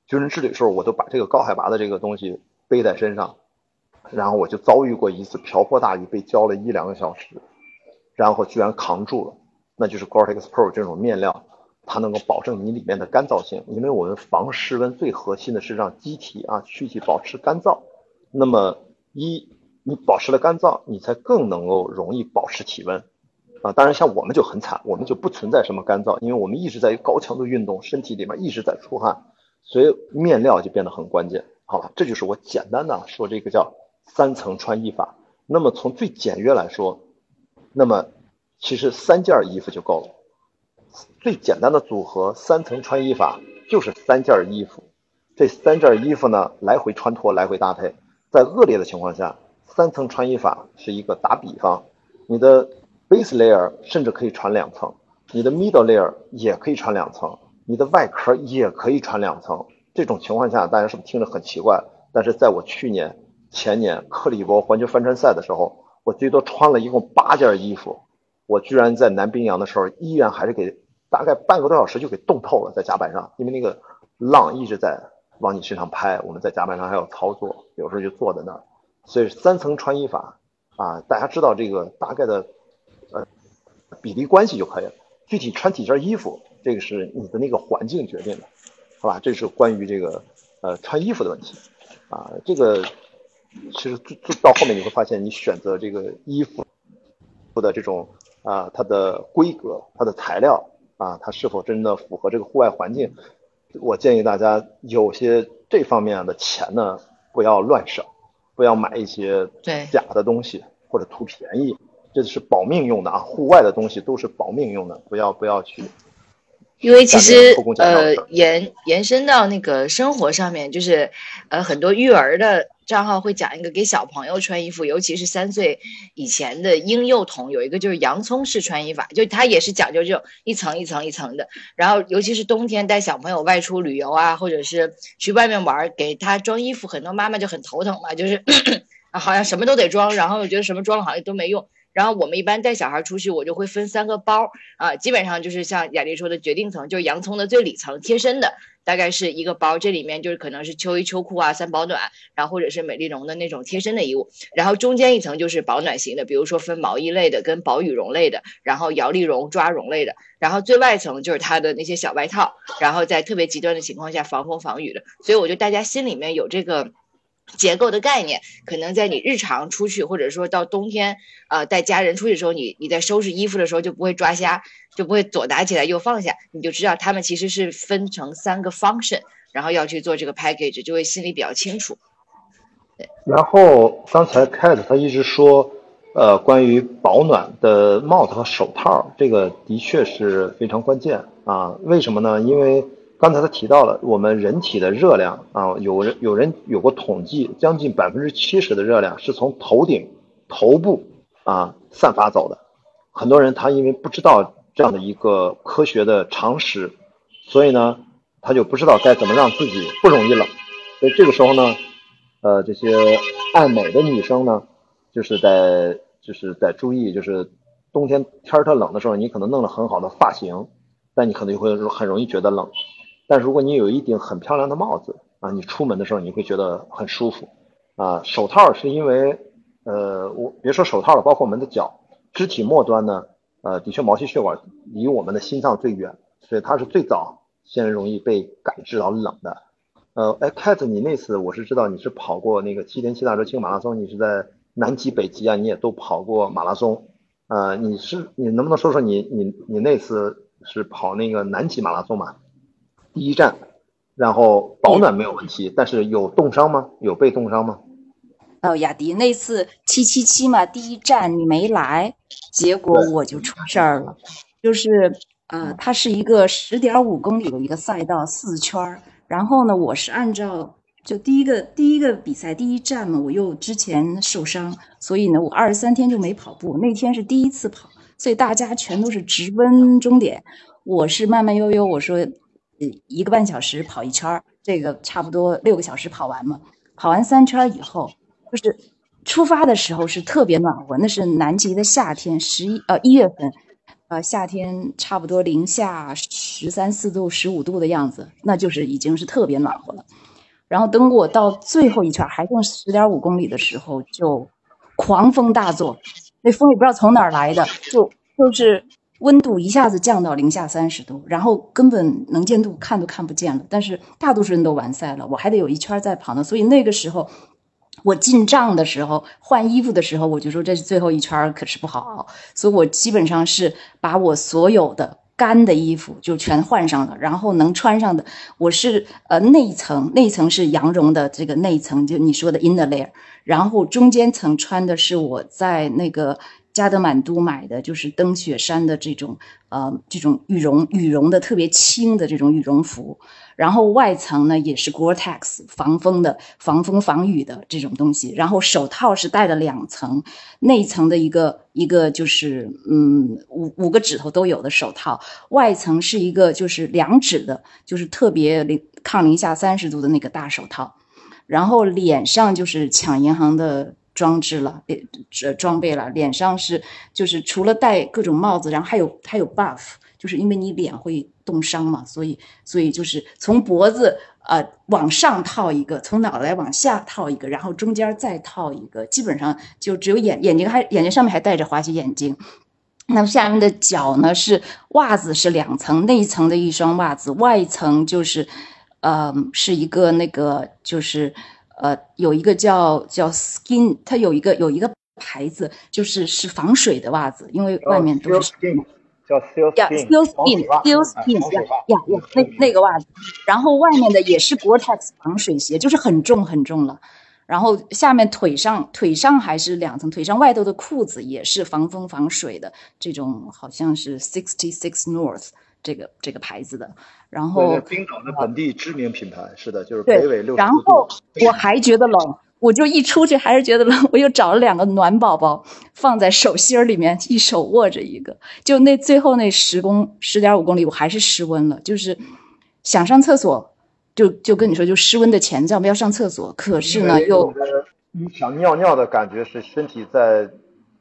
军人之旅的时候我都把这个高海拔的这个东西背在身上，然后我就遭遇过一次瓢泼大雨，被浇了一两个小时。然后居然扛住了，那就是 Gore-Tex Pro 这种面料，它能够保证你里面的干燥性，因为我们防室温最核心的是让机体啊躯体保持干燥。那么一你保持了干燥，你才更能够容易保持体温啊。当然像我们就很惨，我们就不存在什么干燥，因为我们一直在高强度运动，身体里面一直在出汗，所以面料就变得很关键。好了，这就是我简单的说这个叫三层穿衣法。那么从最简约来说，那么其实三件衣服就够了。最简单的组合三层穿衣法就是三件衣服。这三件衣服呢来回穿脱，来回搭配。在恶劣的情况下，三层穿衣法是一个打比方。你的 base layer 甚至可以穿两层，你的 middle layer 也可以穿两层，你的外壳也可以穿两层。这种情况下，大家是不是听着很奇怪？但是在我去年、前年克里伯环球帆船赛的时候，我最多穿了一共八件衣服，我居然在南冰洋的时候，依然还是给大概半个多小时就给冻透了，在甲板上，因为那个浪一直在往你身上拍，我们在甲板上还要操作，有时候就坐在那儿。所以三层穿衣法啊，大家知道这个大概的呃比例关系就可以了。具体穿几件衣服，这个是你的那个环境决定的。好吧，这是关于这个呃穿衣服的问题啊。这个其实最最到后面你会发现，你选择这个衣服的这种啊，它的规格、它的材料啊，它是否真的符合这个户外环境？我建议大家有些这方面的钱呢，不要乱省，不要买一些假的东西或者图便宜，这是保命用的啊。户外的东西都是保命用的，不要不要去。因为其实呃延延伸到那个生活上面，就是呃很多育儿的账号会讲一个给小朋友穿衣服，尤其是三岁以前的婴幼童，有一个就是洋葱式穿衣法，就它也是讲究这种一层一层一层的。然后尤其是冬天带小朋友外出旅游啊，或者是去外面玩，给他装衣服，很多妈妈就很头疼嘛，就是 [COUGHS] 好像什么都得装，然后又觉得什么装了好像都没用。然后我们一般带小孩出去，我就会分三个包啊，基本上就是像雅丽说的决定层，就是洋葱的最里层贴身的，大概是一个包，这里面就是可能是秋衣秋裤啊、三保暖，然后或者是美丽绒的那种贴身的衣物，然后中间一层就是保暖型的，比如说分毛衣类的跟薄羽绒类的，然后摇粒绒、抓绒类的，然后最外层就是它的那些小外套，然后在特别极端的情况下防风防雨的，所以我觉得大家心里面有这个。结构的概念，可能在你日常出去，或者说到冬天，呃，带家人出去的时候，你你在收拾衣服的时候就不会抓瞎，就不会左拿起来右放下，你就知道他们其实是分成三个 function，然后要去做这个 package，就会心里比较清楚。对。然后刚才 Cat 他一直说，呃，关于保暖的帽子和手套，这个的确是非常关键啊。为什么呢？因为刚才他提到了我们人体的热量啊，有人有人有过统计，将近百分之七十的热量是从头顶、头部啊散发走的。很多人他因为不知道这样的一个科学的常识，所以呢，他就不知道该怎么让自己不容易冷。所以这个时候呢，呃，这些爱美的女生呢，就是在就是在注意，就是冬天天儿特冷的时候，你可能弄了很好的发型，但你可能就会很容易觉得冷。但如果你有一顶很漂亮的帽子啊，你出门的时候你会觉得很舒服啊。手套是因为，呃，我别说手套了，包括我们的脚肢体末端呢，呃，的确毛细血管离我们的心脏最远，所以它是最早先容易被感知到冷的。呃，哎，Cat，你那次我是知道你是跑过那个七天七大洲轻马拉松，你是在南极、北极啊，你也都跑过马拉松。呃，你是你能不能说说你你你那次是跑那个南极马拉松嘛？第一站，然后保暖没有问题，但是有冻伤吗？有被冻伤吗？哦，雅迪那次七七七嘛，第一站你没来，结果我就出事儿了。就是呃，它是一个十点五公里的一个赛道，四圈儿。然后呢，我是按照就第一个第一个比赛第一站嘛，我又之前受伤，所以呢，我二十三天就没跑步。那天是第一次跑，所以大家全都是直奔终点，我是慢慢悠悠，我说。一个半小时跑一圈儿，这个差不多六个小时跑完嘛。跑完三圈以后，就是出发的时候是特别暖和，那是南极的夏天，十一呃一月份，呃夏天差不多零下十三四度、十五度的样子，那就是已经是特别暖和了。然后等我到最后一圈还剩十点五公里的时候，就狂风大作，那风也不知道从哪儿来的，就就是温度一下子降到零下三十度，然后根本能见度看都看不见了。但是大多数人都完赛了，我还得有一圈在跑呢。所以那个时候我进帐的时候换衣服的时候，我就说这是最后一圈，可是不好熬。所以我基本上是把我所有的。干的衣服就全换上了，然后能穿上的，我是呃内层，内层是羊绒的这个内层，就你说的 inner layer，然后中间层穿的是我在那个加德满都买的，就是登雪山的这种呃这种羽绒羽绒的特别轻的这种羽绒服。然后外层呢也是 Gore-Tex 防风的、防风防雨的这种东西。然后手套是戴了两层，内层的一个一个就是嗯五五个指头都有的手套，外层是一个就是两指的，就是特别零抗零下三十度的那个大手套。然后脸上就是抢银行的装置了，这装备了。脸上是就是除了戴各种帽子，然后还有还有 buff。就是因为你脸会冻伤嘛，所以所以就是从脖子呃往上套一个，从脑袋往下套一个，然后中间再套一个，基本上就只有眼眼睛还眼睛上面还戴着滑雪眼镜。那么下面的脚呢是袜子是两层，内层的一双袜子，外层就是呃是一个那个就是呃有一个叫叫 Skin，它有一个有一个牌子就是是防水的袜子，因为外面都是。叫 Seal Skin，Seal Skin，呀呀呀，那那个袜子，然后外面的也是 Gore-Tex 防水鞋，就是很重很重了。然后下面腿上腿上还是两层，腿上外头的裤子也是防风防水的，这种好像是 Sixty Six North 这个这个牌子的。然后冰岛的本地知名品牌，是的，就是北纬六然后我还觉得冷。我就一出去还是觉得冷，我又找了两个暖宝宝放在手心儿里面，一手握着一个。就那最后那十公十点五公里，我还是失温了，就是想上厕所，就就跟你说，就失温的前兆，不要上厕所。可是呢，又你想尿尿的感觉是身体在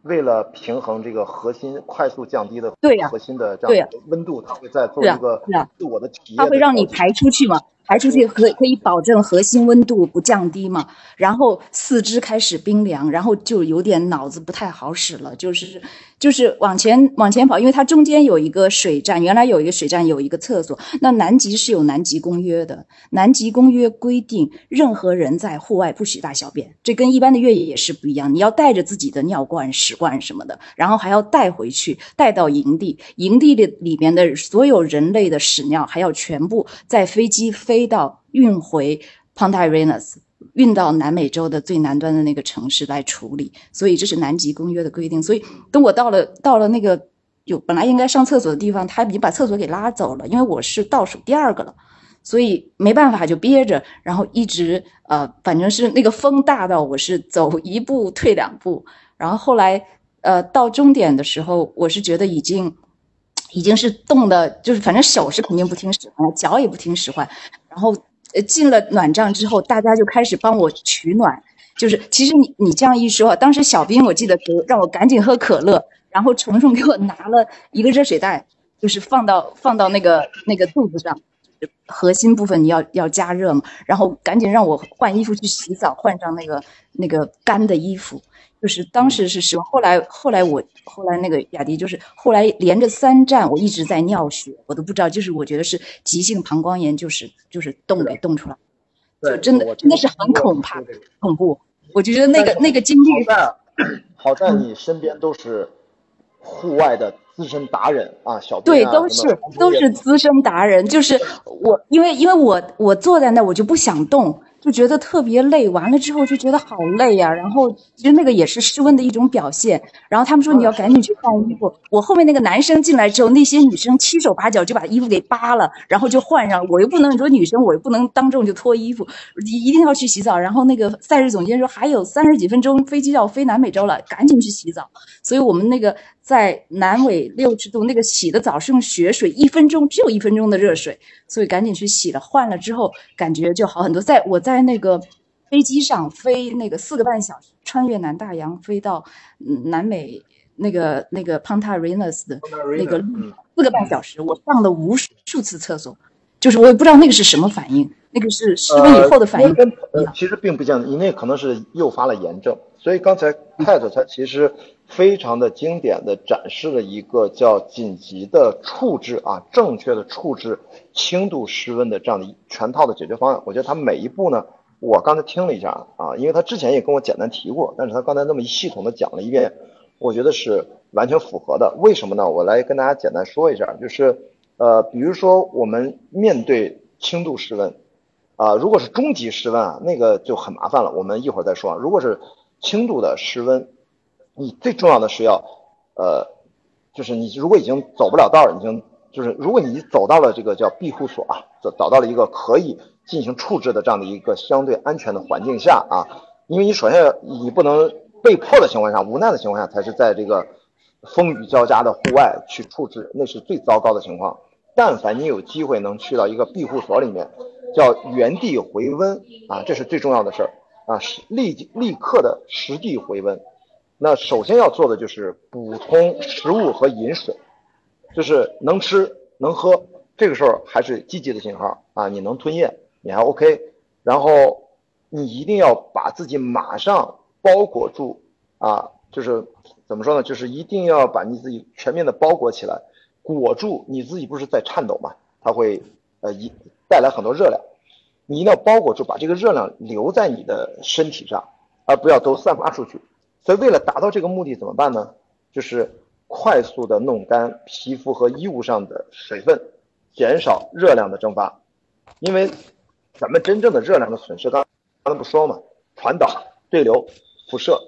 为了平衡这个核心快速降低的对呀核心的这样温度，它会在做一个自我的体验，它会让你排出去吗？排出去可可以保证核心温度不降低嘛？然后四肢开始冰凉，然后就有点脑子不太好使了，就是就是往前往前跑，因为它中间有一个水站，原来有一个水站有一个厕所。那南极是有南极公约的，南极公约规定任何人在户外不许大小便，这跟一般的越野也是不一样，你要带着自己的尿罐、屎罐什么的，然后还要带回去，带到营地，营地里里面的所有人类的屎尿还要全部在飞机飞。飞到运回 Punta Arenas，运到南美洲的最南端的那个城市来处理，所以这是南极公约的规定。所以等我到了到了那个有本来应该上厕所的地方，他已经把厕所给拉走了，因为我是倒数第二个了，所以没办法就憋着，然后一直呃，反正是那个风大到我是走一步退两步，然后后来呃到终点的时候，我是觉得已经。已经是冻的，就是反正手是肯定不听使唤，脚也不听使唤。然后，呃，进了暖帐之后，大家就开始帮我取暖。就是其实你你这样一说，当时小兵我记得给让我赶紧喝可乐，然后虫虫给我拿了一个热水袋，就是放到放到那个那个肚子上，核心部分你要要加热嘛。然后赶紧让我换衣服去洗澡，换上那个那个干的衣服。就是当时是失望，后来后来我后来那个雅迪就是后来连着三站我一直在尿血，我都不知道，就是我觉得是急性膀胱炎，就是就是冻给冻出来，就真的真的是很恐怕恐怖。我就觉得那个那个经历，好在好在你身边都是户外的资深达人啊，小对都是都是资深达人，就是我因为因为我我坐在那我就不想动。就觉得特别累，完了之后就觉得好累呀。然后其实那个也是室温的一种表现。然后他们说你要赶紧去换衣服。我后面那个男生进来之后，那些女生七手八脚就把衣服给扒了，然后就换上。我又不能说女生，我又不能当众就脱衣服，一一定要去洗澡。然后那个赛事总监说还有三十几分钟飞机要飞南美洲了，赶紧去洗澡。所以我们那个在南纬六十度那个洗的澡是用雪水，一分钟只有一分钟的热水，所以赶紧去洗了。换了之后感觉就好很多。在我在。那个飞机上飞那个四个半小时，穿越南大洋飞到南美那个那个 Punta Arenas 的那个四个半小时，我上了无数次厕所，就是我也不知道那个是什么反应，那个是失温以后的反应。呃，其实并不见得，你那可能是诱发了炎症。所以刚才 Ted 他 [LAUGHS] 其实非常的经典的展示了一个叫紧急的处置啊，正确的处置轻度失温的这样的一全套的解决方案。我觉得他每一步呢，我刚才听了一下啊，因为他之前也跟我简单提过，但是他刚才那么一系统的讲了一遍，我觉得是完全符合的。为什么呢？我来跟大家简单说一下，就是呃，比如说我们面对轻度失温啊，如果是中级失温啊，那个就很麻烦了，我们一会儿再说。如果是轻度的失温。你最重要的是要，呃，就是你如果已经走不了道，已经就是如果你走到了这个叫庇护所啊，找找到了一个可以进行处置的这样的一个相对安全的环境下啊，因为你首先你不能被迫的情况下、无奈的情况下才是在这个风雨交加的户外去处置，那是最糟糕的情况。但凡你有机会能去到一个庇护所里面，叫原地回温啊，这是最重要的事儿啊，是立即立刻的实地回温。那首先要做的就是补充食物和饮水，就是能吃能喝，这个时候还是积极的信号啊，你能吞咽，你还 OK。然后你一定要把自己马上包裹住啊，就是怎么说呢？就是一定要把你自己全面的包裹起来，裹住你自己不是在颤抖嘛？它会呃一带来很多热量，你一定要包裹住，把这个热量留在你的身体上，而不要都散发出去。所以，为了达到这个目的，怎么办呢？就是快速的弄干皮肤和衣物上的水分，减少热量的蒸发。因为咱们真正的热量的损失，刚刚才不说嘛，传导、对流、辐射，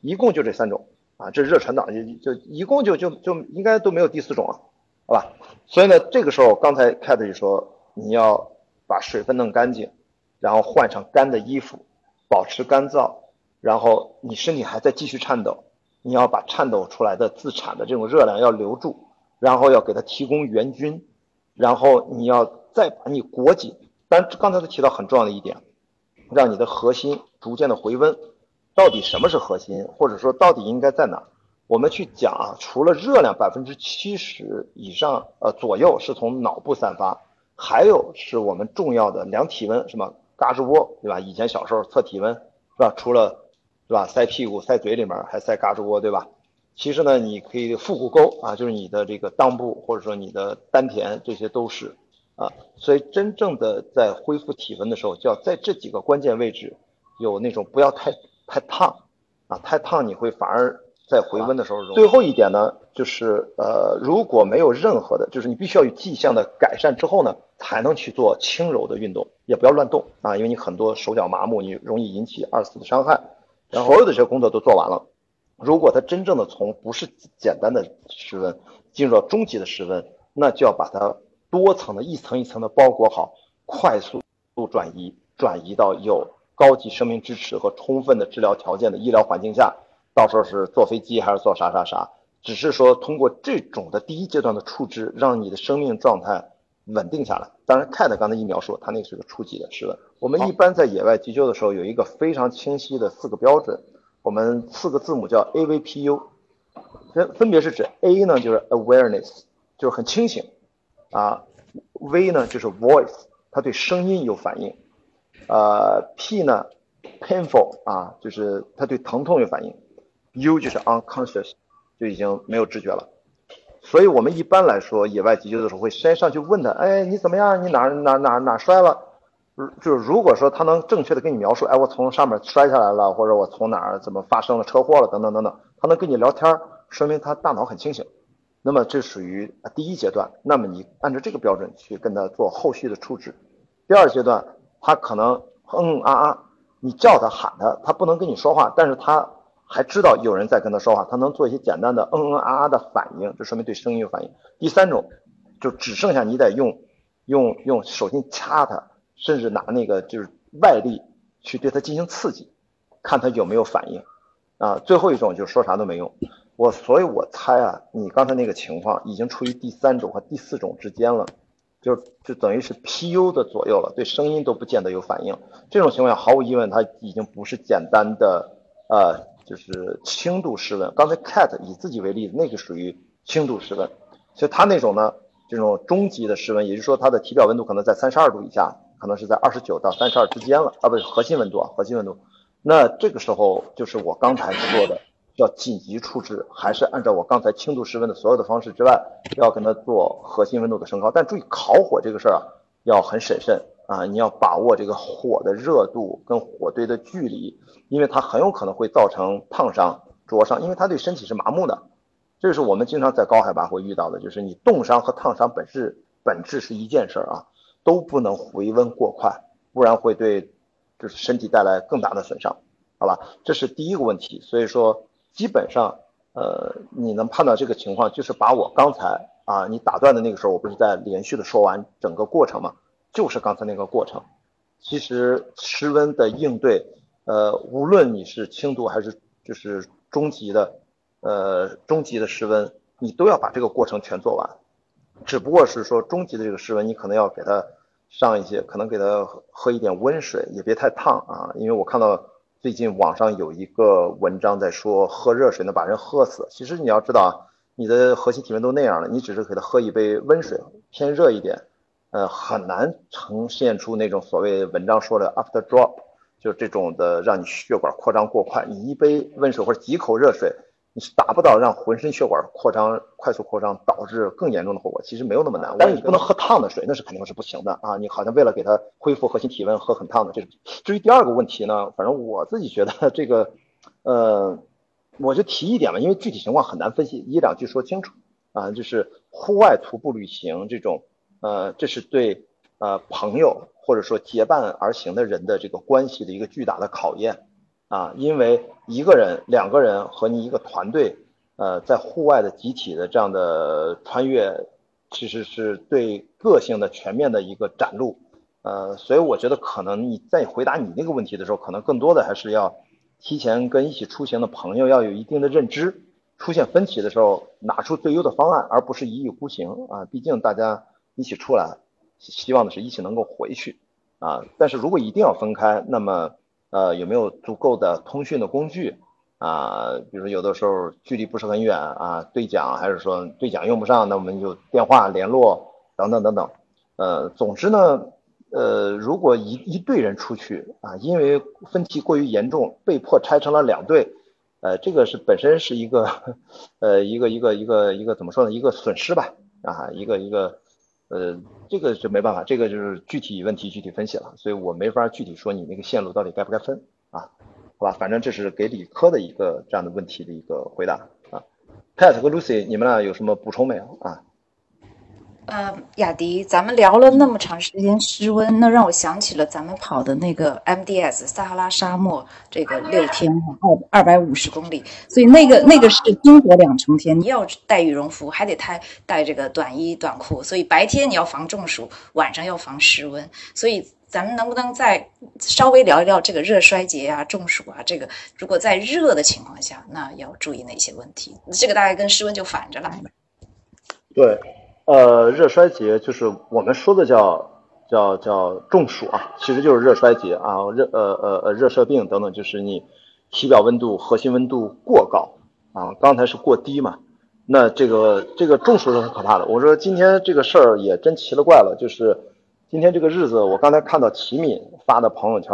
一共就这三种啊。这热传导就就一共就就就应该都没有第四种了，好吧？所以呢，这个时候刚才 Cat 就说，你要把水分弄干净，然后换上干的衣服，保持干燥。然后你身体还在继续颤抖，你要把颤抖出来的自产的这种热量要留住，然后要给它提供援军，然后你要再把你裹紧。但刚才他提到很重要的一点，让你的核心逐渐的回温。到底什么是核心，或者说到底应该在哪？我们去讲啊，除了热量百分之七十以上呃左右是从脑部散发，还有是我们重要的量体温，什么嘎吱窝，对吧？以前小时候测体温，是吧？除了是吧？塞屁股、塞嘴里面，还塞嘎吱窝，对吧？其实呢，你可以腹股沟啊，就是你的这个裆部，或者说你的丹田，这些都是啊。所以真正的在恢复体温的时候，就要在这几个关键位置有那种不要太太烫啊，太烫你会反而在回温的时候容易。最后一点呢，就是呃，如果没有任何的，就是你必须要有迹象的改善之后呢，才能去做轻柔的运动，也不要乱动啊，因为你很多手脚麻木，你容易引起二次的伤害。所有的这些工作都做完了，如果他真正的从不是简单的室温进入到中级的室温，那就要把它多层的一层一层的包裹好，快速度转移，转移到有高级生命支持和充分的治疗条件的医疗环境下，到时候是坐飞机还是坐啥啥啥，只是说通过这种的第一阶段的处置，让你的生命状态稳定下来。当然，Cat 刚才一描述，他那是个初级的是的。我们一般在野外急救的时候，有一个非常清晰的四个标准，我们四个字母叫 AVPU，分分别是指 A 呢就是 awareness，就是很清醒，啊，V 呢就是 voice，它对声音有反应，呃，P 呢 painful 啊，就是它对疼痛有反应，U 就是 unconscious，就已经没有知觉了。所以我们一般来说，野外急救的时候会先上去问他，哎，你怎么样？你哪哪哪哪摔了？就是如果说他能正确的跟你描述，哎，我从上面摔下来了，或者我从哪儿怎么发生了车祸了，等等等等，他能跟你聊天，说明他大脑很清醒。那么这属于第一阶段，那么你按照这个标准去跟他做后续的处置。第二阶段，他可能嗯啊啊，你叫他喊他，他不能跟你说话，但是他。还知道有人在跟他说话，他能做一些简单的嗯嗯啊啊的反应，这说明对声音有反应。第三种，就只剩下你得用用用手心掐他，甚至拿那个就是外力去对他进行刺激，看他有没有反应。啊，最后一种就是说啥都没用。我所以，我猜啊，你刚才那个情况已经处于第三种和第四种之间了，就就等于是 PU 的左右了，对声音都不见得有反应。这种情况下，毫无疑问，他已经不是简单的呃。就是轻度失温，刚才 Cat 以自己为例子，那个属于轻度失温，所以他那种呢，这种中级的失温，也就是说他的体表温度可能在三十二度以下，可能是在二十九到三十二之间了啊，不是核心温度啊，核心温度。那这个时候就是我刚才说的，要紧急处置，还是按照我刚才轻度室温的所有的方式之外，要跟它做核心温度的升高。但注意，烤火这个事儿啊，要很审慎啊，你要把握这个火的热度跟火堆的距离，因为它很有可能会造成烫伤、灼伤，因为它对身体是麻木的。这是我们经常在高海拔会遇到的，就是你冻伤和烫伤本质本质是一件事儿啊，都不能回温过快，不然会对就是身体带来更大的损伤，好吧？这是第一个问题。所以说，基本上，呃，你能判断这个情况，就是把我刚才啊你打断的那个时候，我不是在连续的说完整个过程吗？就是刚才那个过程。其实室温的应对，呃，无论你是轻度还是就是中级的。呃，中级的室温，你都要把这个过程全做完，只不过是说中级的这个室温，你可能要给它上一些，可能给它喝一点温水，也别太烫啊。因为我看到最近网上有一个文章在说，喝热水能把人喝死。其实你要知道啊，你的核心体温都那样了，你只是给他喝一杯温水，偏热一点，呃，很难呈现出那种所谓文章说的 after drop，就这种的让你血管扩张过快。你一杯温水或者几口热水。你是达不到让浑身血管扩张、快速扩张，导致更严重的后果，其实没有那么难。但是你不能喝烫的水，那是肯定是不行的啊！你好像为了给它恢复核心体温，喝很烫的。这种至于第二个问题呢，反正我自己觉得这个，呃，我就提一点吧，因为具体情况很难分析，一两句说清楚啊。就是户外徒步旅行这种，呃，这是对呃朋友或者说结伴而行的人的这个关系的一个巨大的考验。啊，因为一个人、两个人和你一个团队，呃，在户外的集体的这样的穿越，其实是对个性的全面的一个展露，呃，所以我觉得可能你在回答你那个问题的时候，可能更多的还是要提前跟一起出行的朋友要有一定的认知，出现分歧的时候拿出最优的方案，而不是一意孤行啊。毕竟大家一起出来，希望的是一起能够回去啊。但是如果一定要分开，那么。呃，有没有足够的通讯的工具啊？比如有的时候距离不是很远啊，对讲还是说对讲用不上，那我们就电话联络等等等等。呃，总之呢，呃，如果一一队人出去啊，因为分歧过于严重，被迫拆成了两队，呃，这个是本身是一个 [LAUGHS] 呃一个一个一个一个怎么说呢？一个损失吧啊，一个一个。呃，这个是没办法，这个就是具体问题具体分析了，所以我没法具体说你那个线路到底该不该分啊，好吧，反正这是给理科的一个这样的问题的一个回答啊。Pat 和 Lucy，你们俩有什么补充没有啊？呃，雅迪，咱们聊了那么长时间室温，那让我想起了咱们跑的那个 MDS 撒哈拉沙漠，这个六天二二百五十公里，所以那个那个是冰火两重天，你要带羽绒服，还得带带这个短衣短裤，所以白天你要防中暑，晚上要防室温，所以咱们能不能再稍微聊一聊这个热衰竭啊、中暑啊？这个如果在热的情况下，那要注意哪些问题？这个大概跟室温就反着来。对。呃，热衰竭就是我们说的叫叫叫中暑啊，其实就是热衰竭啊，热呃呃呃热射病等等，就是你体表温度、核心温度过高啊，刚才是过低嘛，那这个这个中暑是很可怕的。我说今天这个事儿也真奇了怪了，就是今天这个日子，我刚才看到齐敏发的朋友圈，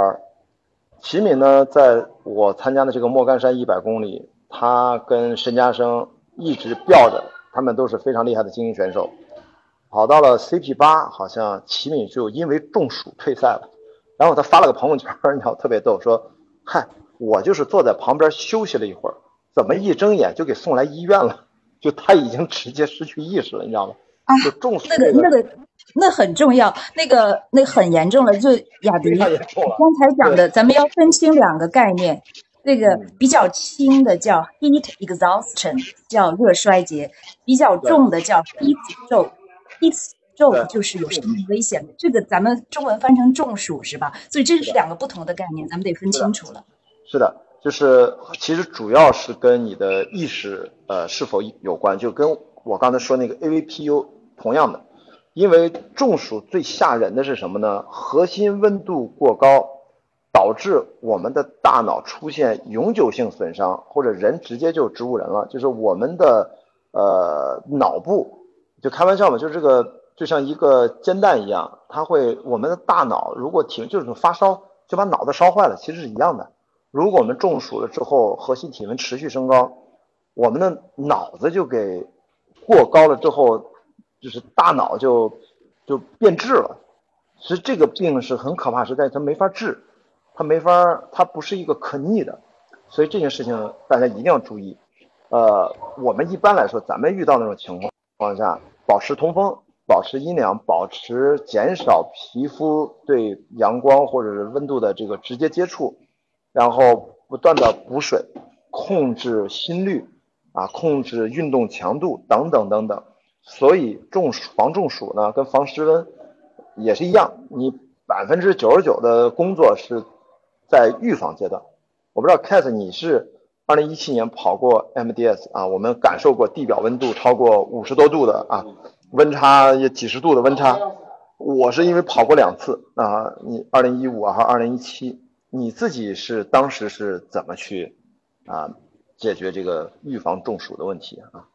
齐敏呢，在我参加的这个莫干山一百公里，他跟申嘉生一直吊着。他们都是非常厉害的精英选手，跑到了 CP 八，好像齐敏就因为中暑退赛了。然后他发了个朋友圈，你知道特别逗，说：“嗨，我就是坐在旁边休息了一会儿，怎么一睁眼就给送来医院了？[LAUGHS] 就他已经直接失去意识了，你知道吗？啊，就中暑那个那个那很重要，那个那很 [LAUGHS] 严重了，就雅迪刚才讲的，咱们要分清两个概念。”那个比较轻的叫 heat exhaustion，叫热衰竭；比较重的叫 heat stroke，heat stroke 就是有生命危险的。这个咱们中文翻成中暑是吧？所以这是两个不同的概念，咱们得分清楚了。是的，就是其实主要是跟你的意识呃是否有关，就跟我刚才说那个 AVPU 同样的，因为中暑最吓人的是什么呢？核心温度过高。导致我们的大脑出现永久性损伤，或者人直接就植物人了。就是我们的呃脑部，就开玩笑嘛，就是这个就像一个煎蛋一样，它会我们的大脑如果停就是发烧，就把脑子烧坏了，其实是一样的。如果我们中暑了之后，核心体温持续升高，我们的脑子就给过高了之后，就是大脑就就变质了。其实这个病是很可怕，是在它没法治，它没法，它不是一个可逆的。所以这件事情大家一定要注意。呃，我们一般来说，咱们遇到那种情况况下，保持通风，保持阴凉，保持减少皮肤对阳光或者是温度的这个直接接触，然后不断的补水，控制心率，啊，控制运动强度等等等等。所以中暑防中暑呢，跟防湿温也是一样，你百分之九十九的工作是在预防阶段。我不知道 Cat 你是。二零一七年跑过 MDS 啊，我们感受过地表温度超过五十多度的啊，温差也几十度的温差。我是因为跑过两次啊，你二零一五还是二零一七？你自己是当时是怎么去啊解决这个预防中暑的问题啊？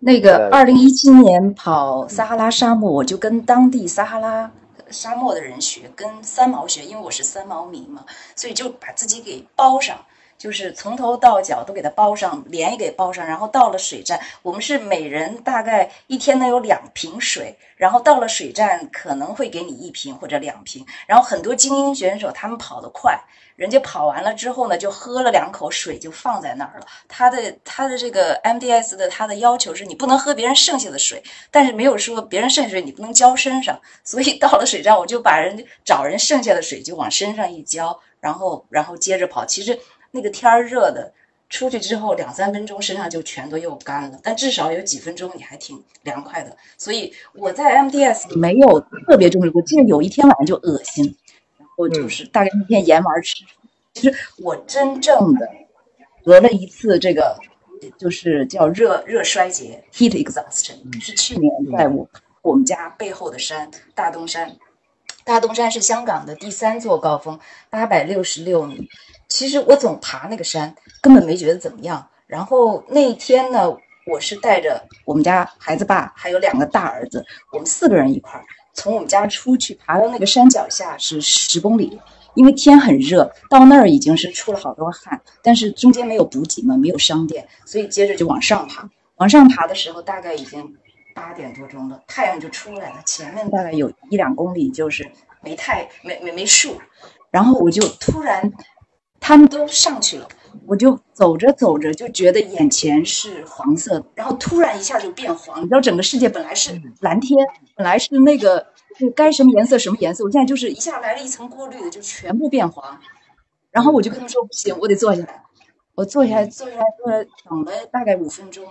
那个二零一七年跑撒哈拉沙漠，我就跟当地撒哈拉沙漠的人学，跟三毛学，因为我是三毛迷嘛，所以就把自己给包上。就是从头到脚都给它包上，脸也给包上，然后到了水站，我们是每人大概一天能有两瓶水，然后到了水站可能会给你一瓶或者两瓶，然后很多精英选手他们跑得快，人家跑完了之后呢，就喝了两口水就放在那儿了。他的他的这个 MDS 的他的要求是你不能喝别人剩下的水，但是没有说别人剩下水你不能浇身上，所以到了水站我就把人找人剩下的水就往身上一浇，然后然后接着跑，其实。那个天儿热的，出去之后两三分钟身上就全都又干了，但至少有几分钟你还挺凉快的。所以我在 MDS 没有特别重视过，记得有一天晚上就恶心，然后就是大概那天盐丸吃。其实我真正的得了一次这个，就是叫热热衰竭 （heat exhaustion），是去年在我我们家背后的山大东山。大东山是香港的第三座高峰，八百六十六米。其实我总爬那个山，根本没觉得怎么样。然后那一天呢，我是带着我们家孩子爸还有两个大儿子，我们四个人一块儿从我们家出去，爬到那个山脚下是十公里。因为天很热，到那儿已经是出了好多汗，但是中间没有补给嘛，没有商店，所以接着就往上爬。往上爬的时候，大概已经八点多钟了，太阳就出来了。前面大概有一两公里就是没太没没没树，然后我就突然。他们都上去了，我就走着走着就觉得眼前是黄色，然后突然一下就变黄。你知道，整个世界本来是蓝天，本来是那个就该什么颜色什么颜色，我现在就是一下来了一层过滤的，就全部变黄。然后我就跟他们说不行，我得坐下来。我坐下来，坐下来，坐下来，等了大概五分钟，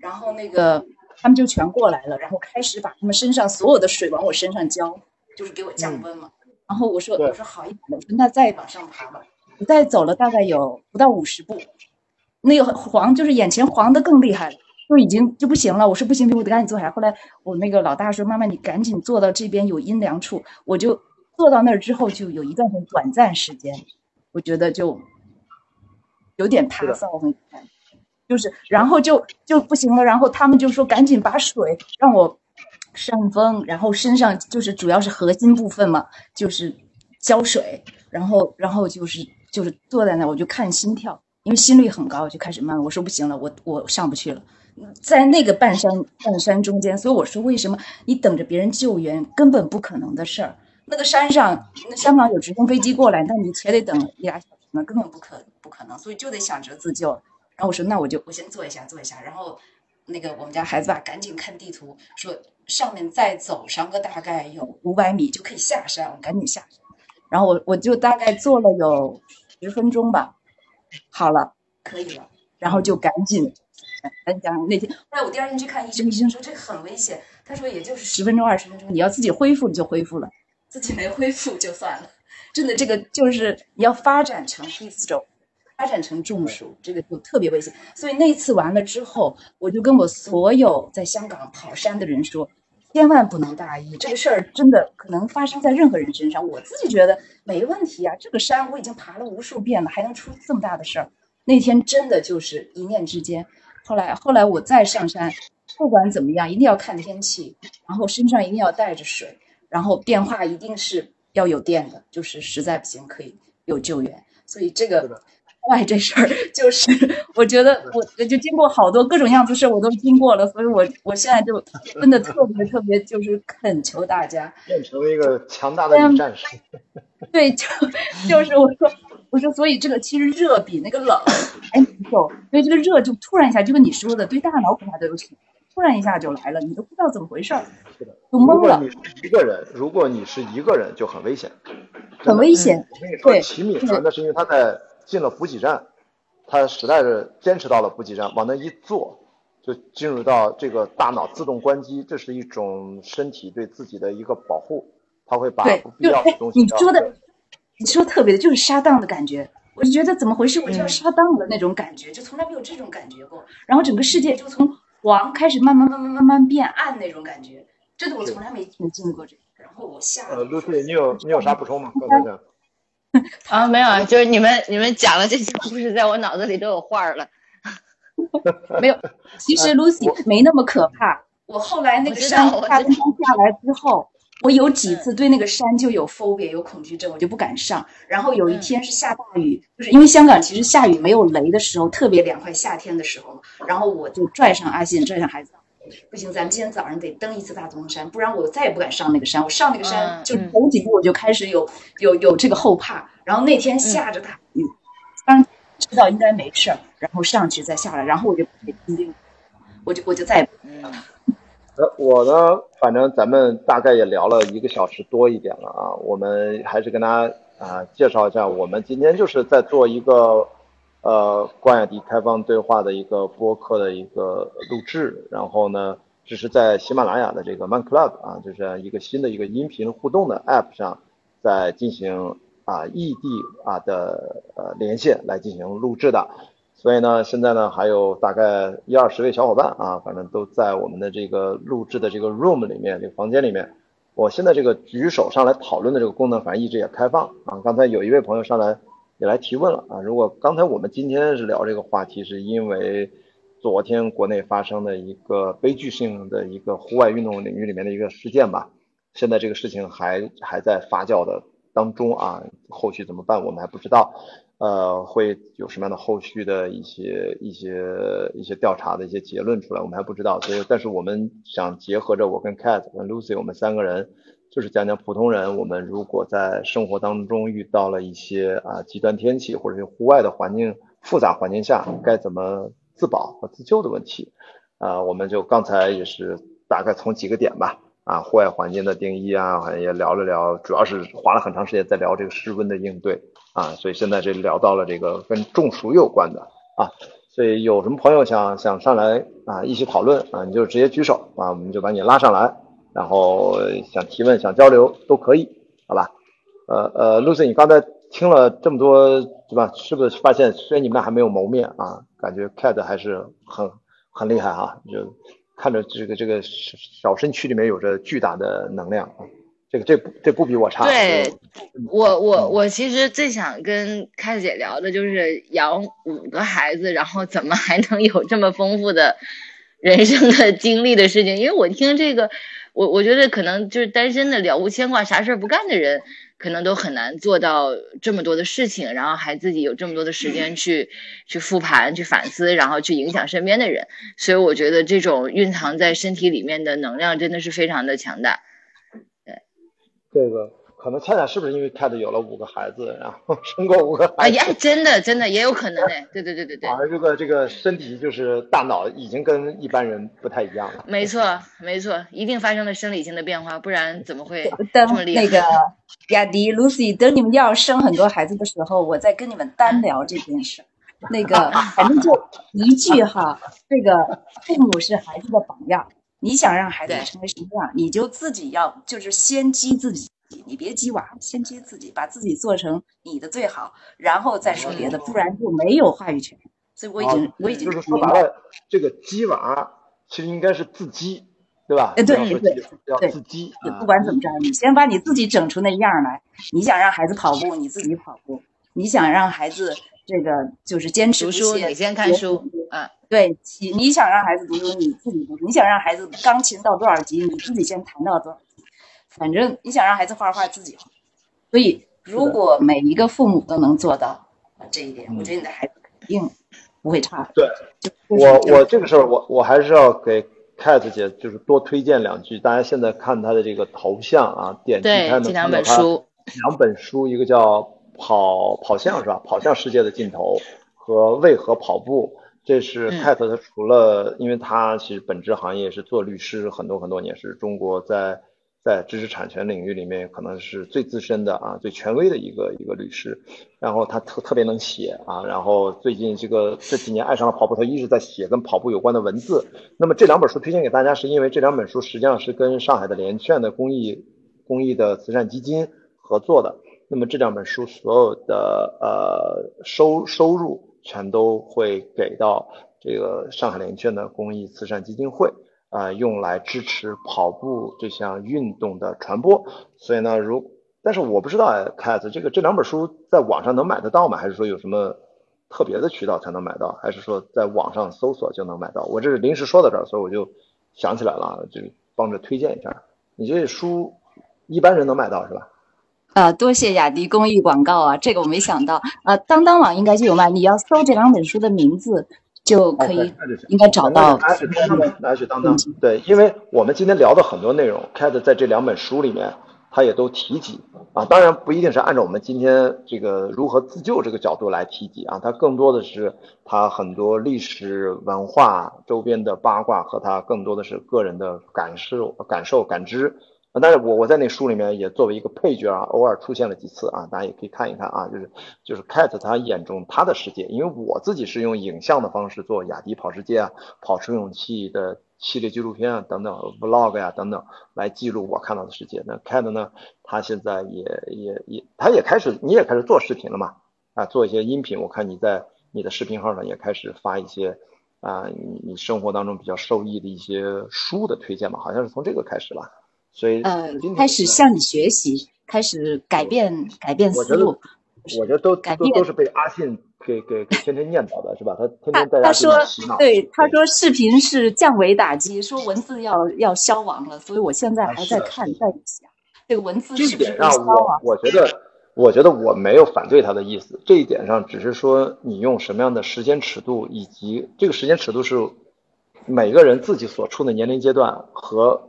然后那个他们就全过来了，然后开始把他们身上所有的水往我身上浇，就是给我降温嘛。然后我说我说好一点的，我说那再往上爬吧。我再走了大概有不到五十步，那个黄就是眼前黄的更厉害了，就已经就不行了。我说不行，我得赶紧坐下来。后来我那个老大说：“妈妈，你赶紧坐到这边有阴凉处。”我就坐到那儿之后，就有一段很短暂时间，我觉得就有点怕臊，就是然后就就不行了。然后他们就说：“赶紧把水让我扇风，然后身上就是主要是核心部分嘛，就是浇水，然后然后就是。”就是坐在那，我就看心跳，因为心率很高，就开始慢。我说不行了，我我上不去了，在那个半山半山中间，所以我说为什么你等着别人救援，根本不可能的事儿。那个山上，那香港有直升飞机过来，那你且得等俩小时呢，根本不可不可能，所以就得想着自救。然后我说那我就我先坐一下坐一下，然后那个我们家孩子吧赶紧看地图，说上面再走上个大概有五百米就可以下山，我赶紧下山。然后我我就大概坐了有。十分钟吧，好了，可以了，然后就赶紧，赶紧讲那天。后来我第二天去看医生，医生说这个很危险，他说也就是十分钟二十分钟，你要自己恢复你就恢复了，自己没恢复就算了。真的，这个就是你要发展成 heat stroke，发展成中暑，这个就特别危险。所以那次完了之后，我就跟我所有在香港跑山的人说。千万不能大意，这个事儿真的可能发生在任何人身上。我自己觉得没问题啊，这个山我已经爬了无数遍了，还能出这么大的事儿？那天真的就是一念之间。后来，后来我再上山，不管怎么样，一定要看天气，然后身上一定要带着水，然后电话一定是要有电的，就是实在不行可以有救援。所以这个外这事儿，就是我觉得我就经过好多各种样子事，我都经过了，所以我我现在就真的特别特别就是恳求大家 [LAUGHS] 变成一个强大的女战士。对，就就是我说我说，所以这个其实热比那个冷还难受，因为这个热就突然一下，就跟你说的，对大脑恐怕都有影突然一下就来了，你都不知道怎么回事儿，是的，就懵了。如果你是一个人，如果你是一个人，就很危险，很危险。我跟你说，齐敏呢，那是因为他在进了补给站，他实在是坚持到了补给站，往那一坐，就进入到这个大脑自动关机，这是一种身体对自己的一个保护，他会把不必要的东西。你说的，你说特别的，就是沙当的感觉。我就觉得怎么回事，我就要沙当的那种感觉，就从来没有这种感觉过。然后整个世界就从。黄开始慢慢慢慢慢慢变暗那种感觉，真的我从来没没经历过这个。然后我下呃，陆队，你有你有啥补充吗？刚才讲 [LAUGHS] 啊，没有，就是你们你们讲的这些故事，在我脑子里都有画了。[LAUGHS] 没有，[LAUGHS] 其实 Lucy 没那么可怕。我后来那个山大风下来之后。我有几次对那个山就有 phobia，有恐惧症，我就不敢上。然后有一天是下大雨，就是因为香港其实下雨没有雷的时候特别凉快，夏天的时候。然后我就拽上阿信，拽上孩子，不行，咱们今天早上得登一次大东山，不然我再也不敢上那个山。我上那个山就头几步我就开始有有有这个后怕。然后那天下着大雨，当然知道应该没事儿，然后上去再下来，然后我就我就我就再也不了。呃，我呢，反正咱们大概也聊了一个小时多一点了啊，我们还是跟大家啊介绍一下，我们今天就是在做一个呃关雅迪开放对话的一个播客的一个录制，然后呢，这是在喜马拉雅的这个 Man Club 啊，就是一个新的一个音频互动的 App 上，在进行啊异地啊的呃连线来进行录制的。所以呢，现在呢还有大概一二十位小伙伴啊，反正都在我们的这个录制的这个 room 里面，这个房间里面。我现在这个举手上来讨论的这个功能，反正一直也开放啊。刚才有一位朋友上来也来提问了啊。如果刚才我们今天是聊这个话题，是因为昨天国内发生的一个悲剧性的一个户外运动领域里面的一个事件吧。现在这个事情还还在发酵的当中啊，后续怎么办我们还不知道。呃，会有什么样的后续的一些一些一些调查的一些结论出来，我们还不知道。所以，但是我们想结合着我跟 Cat 跟 Lucy 我们三个人，就是讲讲普通人，我们如果在生活当中遇到了一些啊极端天气或者是户外的环境复杂环境下，该怎么自保和自救的问题。啊，我们就刚才也是大概从几个点吧，啊，户外环境的定义啊，也聊了聊，主要是花了很长时间在聊这个室温的应对。啊，所以现在这聊到了这个跟中暑有关的啊，所以有什么朋友想想上来啊一起讨论啊，你就直接举手啊，我们就把你拉上来，然后想提问想交流都可以，好吧？呃呃，Lucy，你刚才听了这么多对吧？是不是发现虽然你们俩还没有谋面啊，感觉 Cat 还是很很厉害啊？就看着这个这个小身躯里面有着巨大的能量啊。这个这这不比我差。对，我我我其实最想跟开姐聊的就是养五个孩子，然后怎么还能有这么丰富的人生的 [LAUGHS] 经历的事情。因为我听这个，我我觉得可能就是单身的了无牵挂、啥事儿不干的人，可能都很难做到这么多的事情，然后还自己有这么多的时间去去复盘、去反思，然后去影响身边的人。所以我觉得这种蕴藏在身体里面的能量真的是非常的强大。对这个可能恰恰是不是因为 Cat 有了五个孩子，然后 [LAUGHS] 生过五个孩子？哎呀，真的真的也有可能哎，[LAUGHS] 对对对对对。而这个这个身体就是大脑已经跟一般人不太一样了。没错没错，一定发生了生理性的变化，不然怎么会 [LAUGHS] 这么厉害？那个雅迪、Lucy，等你们要生很多孩子的时候，我再跟你们单聊这件事。那个反正就一句哈，这个父母是孩子的榜样。你想让孩子成为什么样，你就自己要就是先激自己，你别激娃，先激自己，把自己做成你的最好，然后再说别的，不然就没有话语权。所以我已经我已经就是说白了，这个激娃其实应该是自激，对吧？哎，对对对，要自激。不管怎么着，你先把你自己整出那样来。你想让孩子跑步，你自己跑步；你想让孩子这个就是坚持读书，你先看书，嗯。对，你你想让孩子读书，你自己读；你想让孩子钢琴到多少级，你自己先弹到多少级。反正你想让孩子画画，自己画。所以，如果每一个父母都能做到，这一点，我觉得你的孩子肯定不会差。对，我我这个事儿，我我还是要给 Cat 姐就是多推荐两句。大家现在看她的这个头像啊，点击开这两本书，两本书，一个叫《跑跑向》是吧？跑向世界的尽头和为何跑步。这是 Cat，他除了，因为他其实本质行业是做律师，很多很多年，是中国在在知识产权领域里面可能是最资深的啊，最权威的一个一个律师。然后他特特别能写啊，然后最近这个这几年爱上了跑步，他一直在写跟跑步有关的文字。那么这两本书推荐给大家，是因为这两本书实际上是跟上海的联劝的公益公益的慈善基金合作的。那么这两本书所有的呃收收入。全都会给到这个上海联劝的公益慈善基金会啊，用来支持跑步这项运动的传播。所以呢，如但是我不知道凯子这个这两本书在网上能买得到吗？还是说有什么特别的渠道才能买到？还是说在网上搜索就能买到？我这是临时说到这儿，所以我就想起来了，就帮着推荐一下。你这书一般人能买到是吧？啊，多谢雅迪公益广告啊！这个我没想到啊，当当网应该就有卖。你要搜这两本书的名字就可以，应该找到。拿去当当。对，因为我们今天聊的很多内容，Cat 在这两本书里面，他也都提及啊。当然不一定是按照我们今天这个如何自救这个角度来提及啊，他更多的是他很多历史文化周边的八卦和他更多的是个人的感受、感受、感知。但是我我在那书里面也作为一个配角啊，偶尔出现了几次啊，大家也可以看一看啊，就是就是 Cat 他眼中他的世界，因为我自己是用影像的方式做雅迪跑世界啊、跑出勇气的系列纪录片啊等等 Vlog 呀等等来记录我看到的世界。那 Cat 呢，他现在也也也，他也开始，你也开始做视频了嘛？啊，做一些音频，我看你在你的视频号上也开始发一些啊，你你生活当中比较受益的一些书的推荐嘛，好像是从这个开始了。所以呃，开始向你学习，开始改变改变思路。我觉得都都都是被阿信给给给天天念叨的，是吧？他天天在他说对，他说视频是降维打击，说文字要要消亡了，所以我现在还在看，在想这个文字是不是消亡？我觉得，我觉得我没有反对他的意思，这一点上只是说你用什么样的时间尺度，以及这个时间尺度是每个人自己所处的年龄阶段和。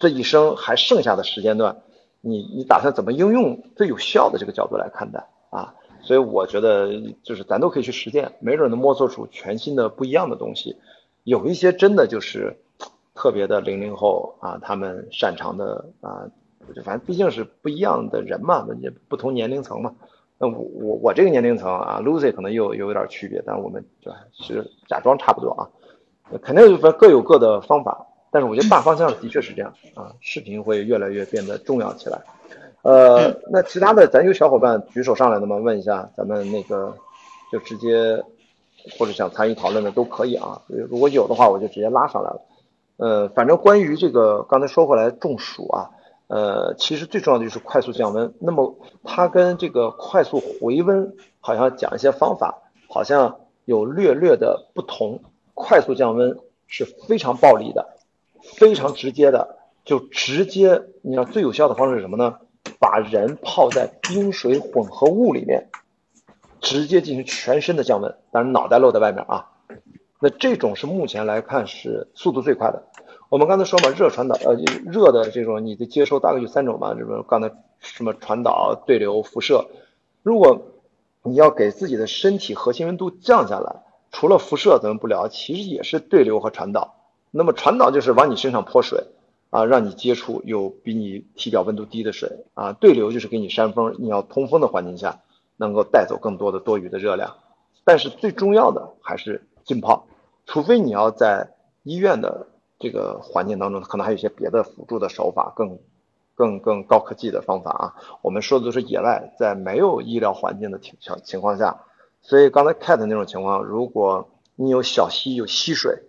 这一生还剩下的时间段，你你打算怎么应用最有效的这个角度来看待啊？所以我觉得就是咱都可以去实践，没准能摸索出全新的不一样的东西。有一些真的就是特别的零零后啊，他们擅长的啊，反正毕竟是不一样的人嘛，不同年龄层嘛。那我我我这个年龄层啊，Lucy 可能又有点区别，但我们就是假装差不多啊，肯定就各有各的方法。但是我觉得大方向的确是这样啊，视频会越来越变得重要起来。呃，那其他的咱有小伙伴举手上来的吗？问一下，咱们那个就直接或者想参与讨论的都可以啊。如果有的话，我就直接拉上来了。呃，反正关于这个刚才说回来中暑啊，呃，其实最重要的就是快速降温。那么它跟这个快速回温好像讲一些方法，好像有略略的不同。快速降温是非常暴力的。非常直接的，就直接，你要最有效的方式是什么呢？把人泡在冰水混合物里面，直接进行全身的降温，当然脑袋露在外面啊。那这种是目前来看是速度最快的。我们刚才说嘛，热传导，呃，热的这种你的接收大概有三种嘛，这个刚才什么传导、对流、辐射。如果你要给自己的身体核心温度降下来，除了辐射咱们不聊，其实也是对流和传导。那么传导就是往你身上泼水，啊，让你接触有比你体表温度低的水，啊，对流就是给你扇风，你要通风的环境下能够带走更多的多余的热量。但是最重要的还是浸泡，除非你要在医院的这个环境当中，可能还有一些别的辅助的手法，更更更高科技的方法啊。我们说的都是野外，在没有医疗环境的情情况下。所以刚才 Cat 那种情况，如果你有小溪有溪水。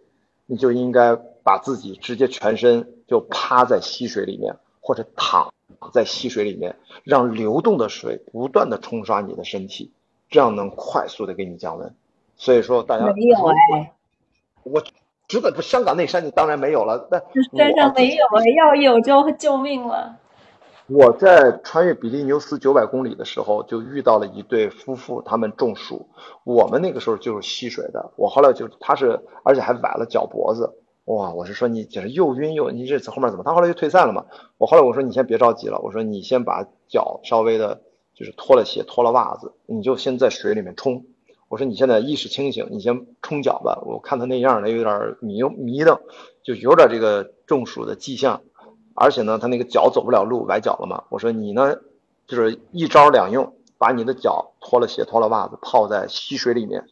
你就应该把自己直接全身就趴在溪水里面，或者躺在溪水里面，让流动的水不断的冲刷你的身体，这样能快速的给你降温。所以说大家没有哎，我知道不，香港那山你当然没有了。但山上没有哎，要有就救命了。我在穿越比利牛斯九百公里的时候，就遇到了一对夫妇，他们中暑。我们那个时候就是吸水的，我后来就他是，而且还崴了脚脖子。哇，我是说你简直又晕又，你这次后面怎么？他后来就退赛了嘛。我后来我说你先别着急了，我说你先把脚稍微的，就是脱了鞋、脱了袜子，你就先在水里面冲。我说你现在意识清醒，你先冲脚吧。我看他那样的有点迷迷瞪，就有点这个中暑的迹象。而且呢，他那个脚走不了路，崴脚了嘛。我说你呢，就是一招两用，把你的脚脱了鞋、脱了袜子，泡在溪水里面，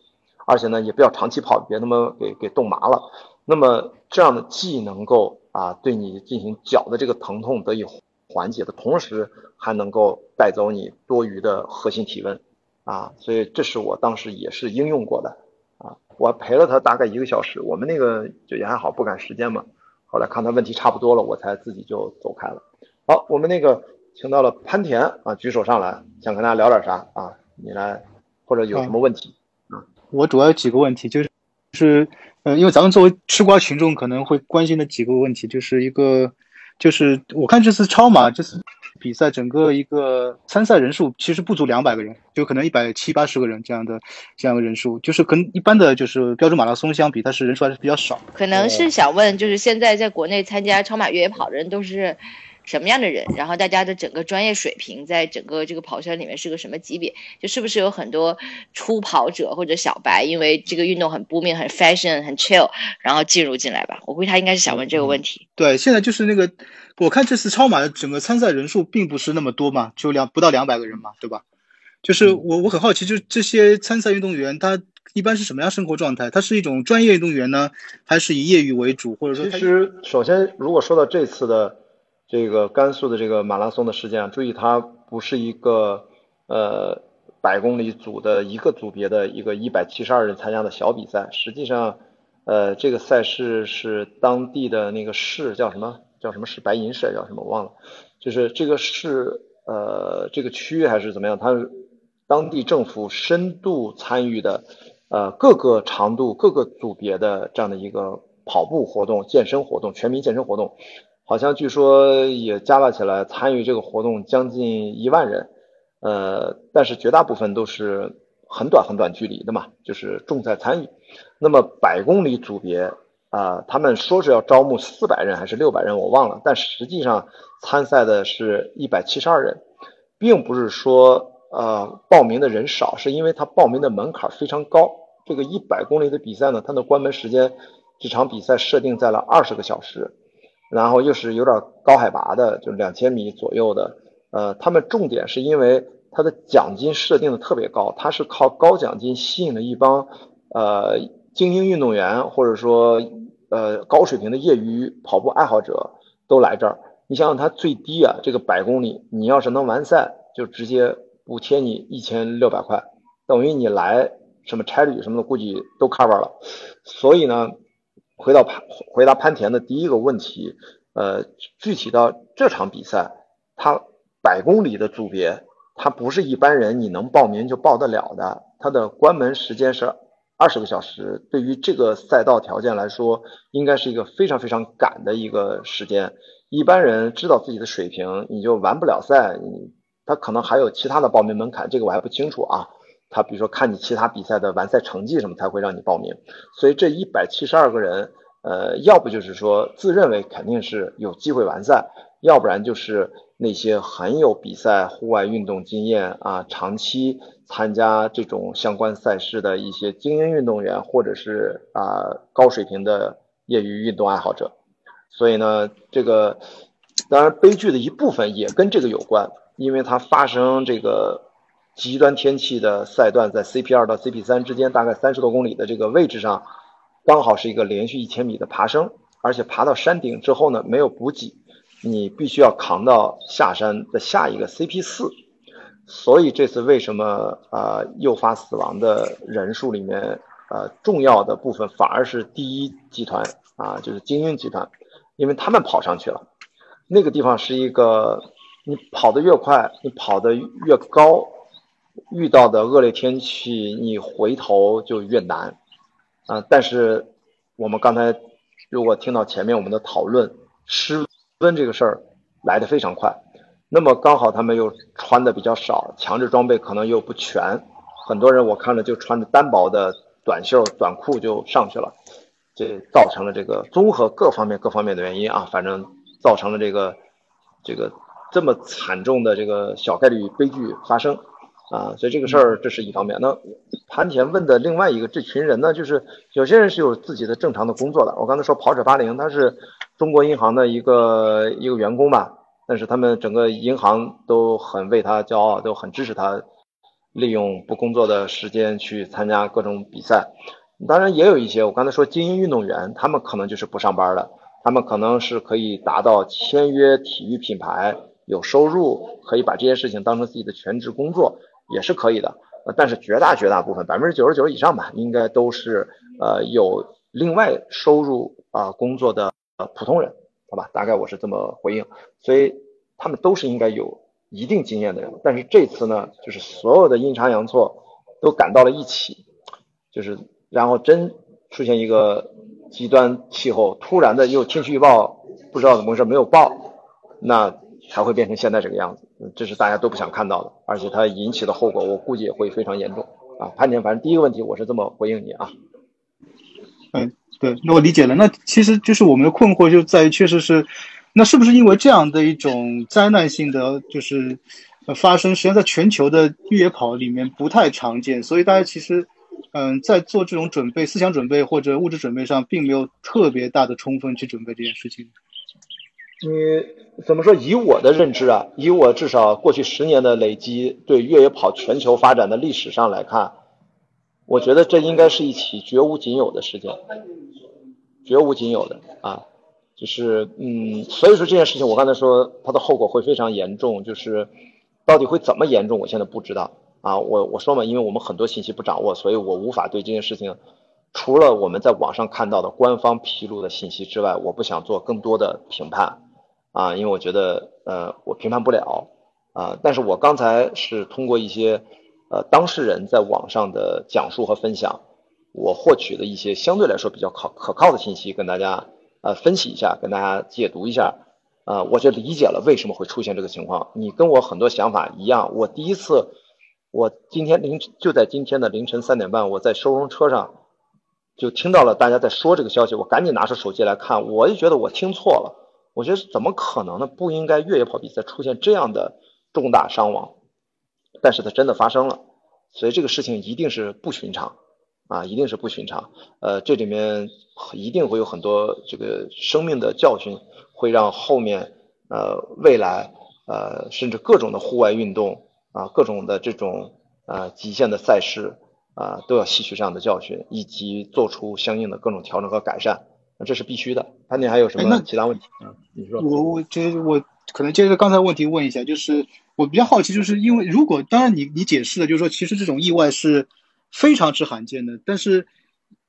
而且呢，也不要长期泡，别他妈给给冻麻了。那么这样的既能够啊对你进行脚的这个疼痛得以缓解的同时，还能够带走你多余的核心体温啊。所以这是我当时也是应用过的啊。我陪了他大概一个小时，我们那个就也还好，不赶时间嘛。后来看他问题差不多了，我才自己就走开了。好，我们那个请到了潘田啊，举手上来，想跟大家聊点啥啊？你来，或者有什么问题啊？我主要有几个问题，就是是，嗯，因为咱们作为吃瓜群众可能会关心的几个问题，就是一个，就是我看这次超马这次。比赛整个一个参赛人数其实不足两百个人，就可能一百七八十个人这样的这样的人数，就是跟一般的就是标准马拉松相比，它是人数还是比较少。可能是想问，就是现在在国内参加超马越野跑的人都是。什么样的人？然后大家的整个专业水平，在整个这个跑圈里面是个什么级别？就是不是有很多初跑者或者小白，因为这个运动很 booming、很 fashion、很 chill，然后进入进来吧？我估计他应该是想问这个问题。对，现在就是那个，我看这次超马的整个参赛人数并不是那么多嘛，就两不到两百个人嘛，对吧？就是我我很好奇，就是这些参赛运动员他一般是什么样生活状态？他是一种专业运动员呢，还是以业余为主？或者说，其实首先如果说到这次的。这个甘肃的这个马拉松的事件，注意它不是一个呃百公里组的一个组别的一个一百七十二人参加的小比赛，实际上，呃，这个赛事是当地的那个市叫什么？叫什么市？白银市叫什么？我忘了，就是这个市呃这个区还是怎么样，它是当地政府深度参与的呃各个长度各个组别的这样的一个跑步活动、健身活动、全民健身活动。好像据说也加了起来，参与这个活动将近一万人，呃，但是绝大部分都是很短很短距离的嘛，就是重在参与。那么百公里组别啊，他们说是要招募四百人还是六百人，我忘了，但实际上参赛的是一百七十二人，并不是说呃报名的人少，是因为他报名的门槛非常高。这个一百公里的比赛呢，它的关门时间，这场比赛设定在了二十个小时。然后又是有点高海拔的，就两千米左右的，呃，他们重点是因为它的奖金设定的特别高，它是靠高奖金吸引了一帮呃精英运动员或者说呃高水平的业余跑步爱好者都来这儿。你想想，它最低啊，这个百公里，你要是能完赛，就直接补贴你一千六百块，等于你来什么差旅什么的，估计都 cover 了。所以呢。回到潘回答潘田的第一个问题，呃，具体到这场比赛，它百公里的组别，它不是一般人你能报名就报得了的，它的关门时间是二十个小时，对于这个赛道条件来说，应该是一个非常非常赶的一个时间。一般人知道自己的水平，你就完不了赛，你他可能还有其他的报名门槛，这个我还不清楚啊。他比如说看你其他比赛的完赛成绩什么才会让你报名，所以这一百七十二个人，呃，要不就是说自认为肯定是有机会完赛，要不然就是那些很有比赛户外运动经验啊，长期参加这种相关赛事的一些精英运动员，或者是啊高水平的业余运动爱好者。所以呢，这个当然悲剧的一部分也跟这个有关，因为它发生这个。极端天气的赛段在 CP 二到 CP 三之间，大概三十多公里的这个位置上，刚好是一个连续一千米的爬升，而且爬到山顶之后呢，没有补给，你必须要扛到下山的下一个 CP 四，所以这次为什么啊诱发死亡的人数里面，呃重要的部分反而是第一集团啊，就是精英集团，因为他们跑上去了，那个地方是一个你跑得越快，你跑得越高。遇到的恶劣天气，你回头就越难，啊！但是我们刚才如果听到前面我们的讨论，失温这个事儿来的非常快，那么刚好他们又穿的比较少，强制装备可能又不全，很多人我看了就穿着单薄的短袖短裤就上去了，这造成了这个综合各方面各方面的原因啊，反正造成了这个这个这么惨重的这个小概率悲剧发生啊，所以这个事儿这是一方面。那盘田问的另外一个这群人呢，就是有些人是有自己的正常的工作的，我刚才说跑者八零他是中国银行的一个一个员工吧。但是他们整个银行都很为他骄傲，都很支持他利用不工作的时间去参加各种比赛。当然，也有一些我刚才说精英运动员，他们可能就是不上班的，他们可能是可以达到签约体育品牌有收入，可以把这些事情当成自己的全职工作，也是可以的。但是绝大绝大部分，百分之九十九以上吧，应该都是呃有另外收入啊工作的普通人。好吧，大概我是这么回应，所以他们都是应该有一定经验的人，但是这次呢，就是所有的阴差阳错都赶到了一起，就是然后真出现一个极端气候，突然的又天气预报不知道怎么回事没有报，那才会变成现在这个样子，这是大家都不想看到的，而且它引起的后果我估计也会非常严重啊。潘姐，反正第一个问题我是这么回应你啊，嗯。对，那我理解了。那其实就是我们的困惑就在于，确实是，那是不是因为这样的一种灾难性的就是发生，实际上在全球的越野跑里面不太常见，所以大家其实嗯在做这种准备、思想准备或者物质准备上，并没有特别大的充分去准备这件事情。你怎么说？以我的认知啊，以我至少过去十年的累积对越野跑全球发展的历史上来看，我觉得这应该是一起绝无仅有的事件。绝无仅有的啊，就是嗯，所以说这件事情，我刚才说它的后果会非常严重，就是到底会怎么严重，我现在不知道啊。我我说嘛，因为我们很多信息不掌握，所以我无法对这件事情，除了我们在网上看到的官方披露的信息之外，我不想做更多的评判啊，因为我觉得呃，我评判不了啊。但是我刚才是通过一些呃当事人在网上的讲述和分享。我获取的一些相对来说比较靠可靠的信息，跟大家呃分析一下，跟大家解读一下，呃，我就理解了为什么会出现这个情况。你跟我很多想法一样，我第一次，我今天凌就在今天的凌晨三点半，我在收容车上就听到了大家在说这个消息，我赶紧拿出手机来看，我就觉得我听错了，我觉得怎么可能呢？不应该越野跑比赛出现这样的重大伤亡，但是它真的发生了，所以这个事情一定是不寻常。啊，一定是不寻常。呃，这里面一定会有很多这个生命的教训，会让后面呃未来呃甚至各种的户外运动啊，各种的这种呃极限的赛事啊，都要吸取这样的教训，以及做出相应的各种调整和改善。那这是必须的。那你还有什么其他问题嗯？你说。我我这我可能接着刚才问题问一下，就是我比较好奇，就是因为如果当然你你解释了，就是说其实这种意外是。非常之罕见的，但是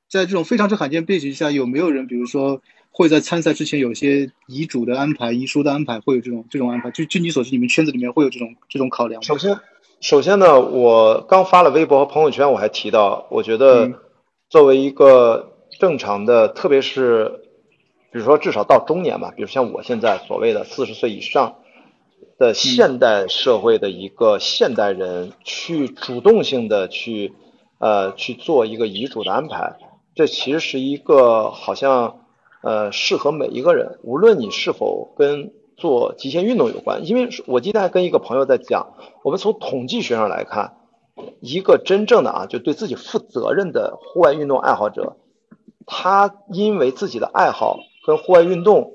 在这种非常之罕见背景下，有没有人，比如说会在参赛之前有些遗嘱的安排、遗书的安排，会有这种这种安排？就据你所知，你们圈子里面会有这种这种考量吗？首先，首先呢，我刚发了微博和朋友圈，我还提到，我觉得作为一个正常的，特别是比如说至少到中年吧，比如像我现在所谓的四十岁以上的现代社会的一个现代人，去主动性的去。呃，去做一个遗嘱的安排，这其实是一个好像呃适合每一个人，无论你是否跟做极限运动有关。因为我今天还跟一个朋友在讲，我们从统计学上来看，一个真正的啊就对自己负责任的户外运动爱好者，他因为自己的爱好跟户外运动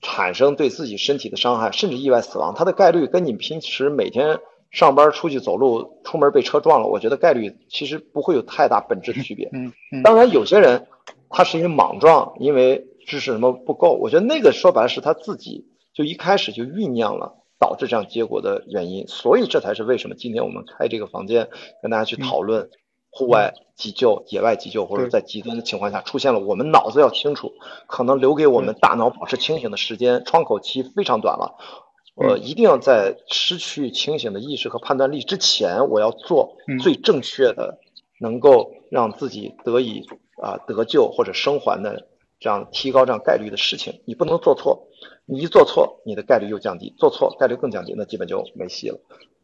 产生对自己身体的伤害，甚至意外死亡，他的概率跟你平时每天。上班出去走路，出门被车撞了，我觉得概率其实不会有太大本质的区别。嗯嗯。当然，有些人他是因为莽撞，因为知识什么不够，我觉得那个说白了是他自己就一开始就酝酿了导致这样结果的原因。所以这才是为什么今天我们开这个房间跟大家去讨论户外急救、野外急救，或者在极端的情况下出现了，我们脑子要清楚，可能留给我们大脑保持清醒的时间窗口期非常短了。我一定要在失去清醒的意识和判断力之前，我要做最正确的，能够让自己得以啊得救或者生还的这样提高这样概率的事情，你不能做错，你一做错，你的概率又降低，做错概率更降低，那基本就没戏了。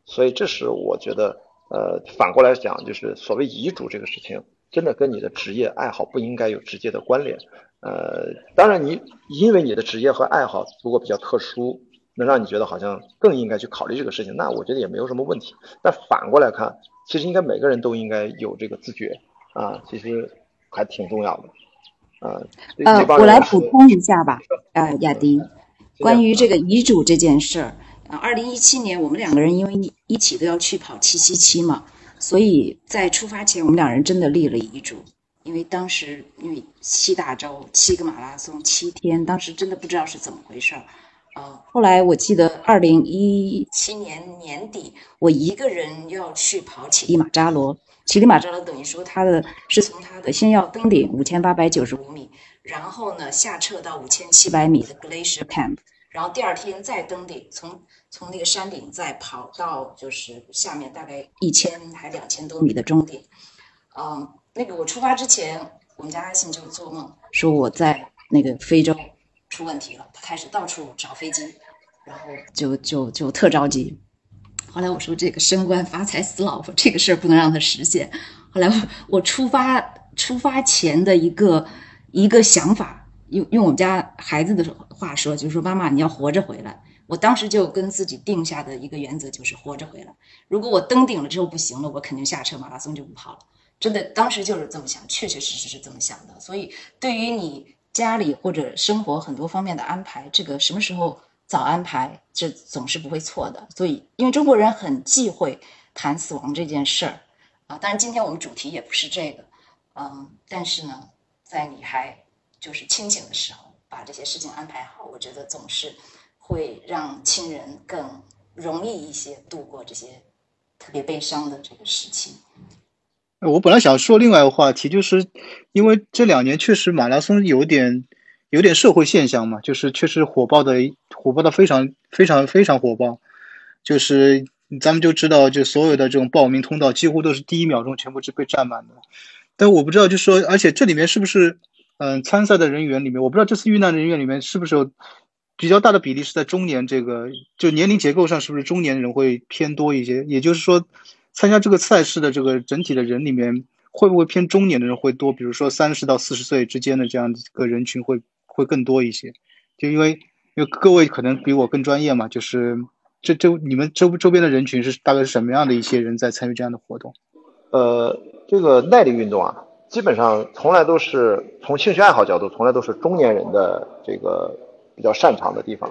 所以这是我觉得，呃，反过来讲，就是所谓遗嘱这个事情，真的跟你的职业爱好不应该有直接的关联。呃，当然你因为你的职业和爱好如果比较特殊，能让你觉得好像更应该去考虑这个事情，那我觉得也没有什么问题。但反过来看，其实应该每个人都应该有这个自觉啊，其实还挺重要的。呃，呃，我来补充一下吧，呃，亚迪，关于这个遗嘱这件事儿。啊，二零一七年我们两个人因为一起都要去跑七七七嘛，所以在出发前我们两人真的立了遗嘱。因为当时因为七大洲七个马拉松七天，当时真的不知道是怎么回事儿。呃，后来我记得二零一七年年底，我一个人要去跑乞力马扎罗。乞力马扎罗等于说它的是从它的先要登顶五千八百九十五米，然后呢下撤到五千七百米的 Glacier Camp。然后第二天再登顶，从从那个山顶再跑到就是下面大概一千还两千多米的终点。嗯，那个我出发之前，我们家阿信就做梦说我在那个非洲出问题了，他开始到处找飞机，然后就就就特着急。后来我说这个升官发财死老婆这个事儿不能让他实现。后来我我出发出发前的一个一个想法。用用我们家孩子的话说，就是说妈妈你要活着回来。我当时就跟自己定下的一个原则就是活着回来。如果我登顶了之后不行了，我肯定下车马拉松就不跑了。真的，当时就是这么想，确确实实是这么想的。所以对于你家里或者生活很多方面的安排，这个什么时候早安排，这总是不会错的。所以，因为中国人很忌讳谈死亡这件事儿啊。当然，今天我们主题也不是这个，嗯，但是呢，在你还。就是清醒的时候，把这些事情安排好，我觉得总是会让亲人更容易一些度过这些特别悲伤的这个时期。我本来想说另外一个话题，就是因为这两年确实马拉松有点有点社会现象嘛，就是确实火爆的火爆的非常非常非常火爆，就是咱们就知道，就所有的这种报名通道几乎都是第一秒钟全部是被占满的。但我不知道，就说而且这里面是不是？嗯，参赛的人员里面，我不知道这次遇难人员里面是不是有比较大的比例是在中年这个，就年龄结构上是不是中年人会偏多一些？也就是说，参加这个赛事的这个整体的人里面，会不会偏中年的人会多？比如说三十到四十岁之间的这样一个人群会会更多一些？就因为因为各位可能比我更专业嘛，就是这这你们周周边的人群是大概是什么样的一些人在参与这样的活动？呃，这个耐力运动啊。基本上从来都是从兴趣爱好角度，从来都是中年人的这个比较擅长的地方，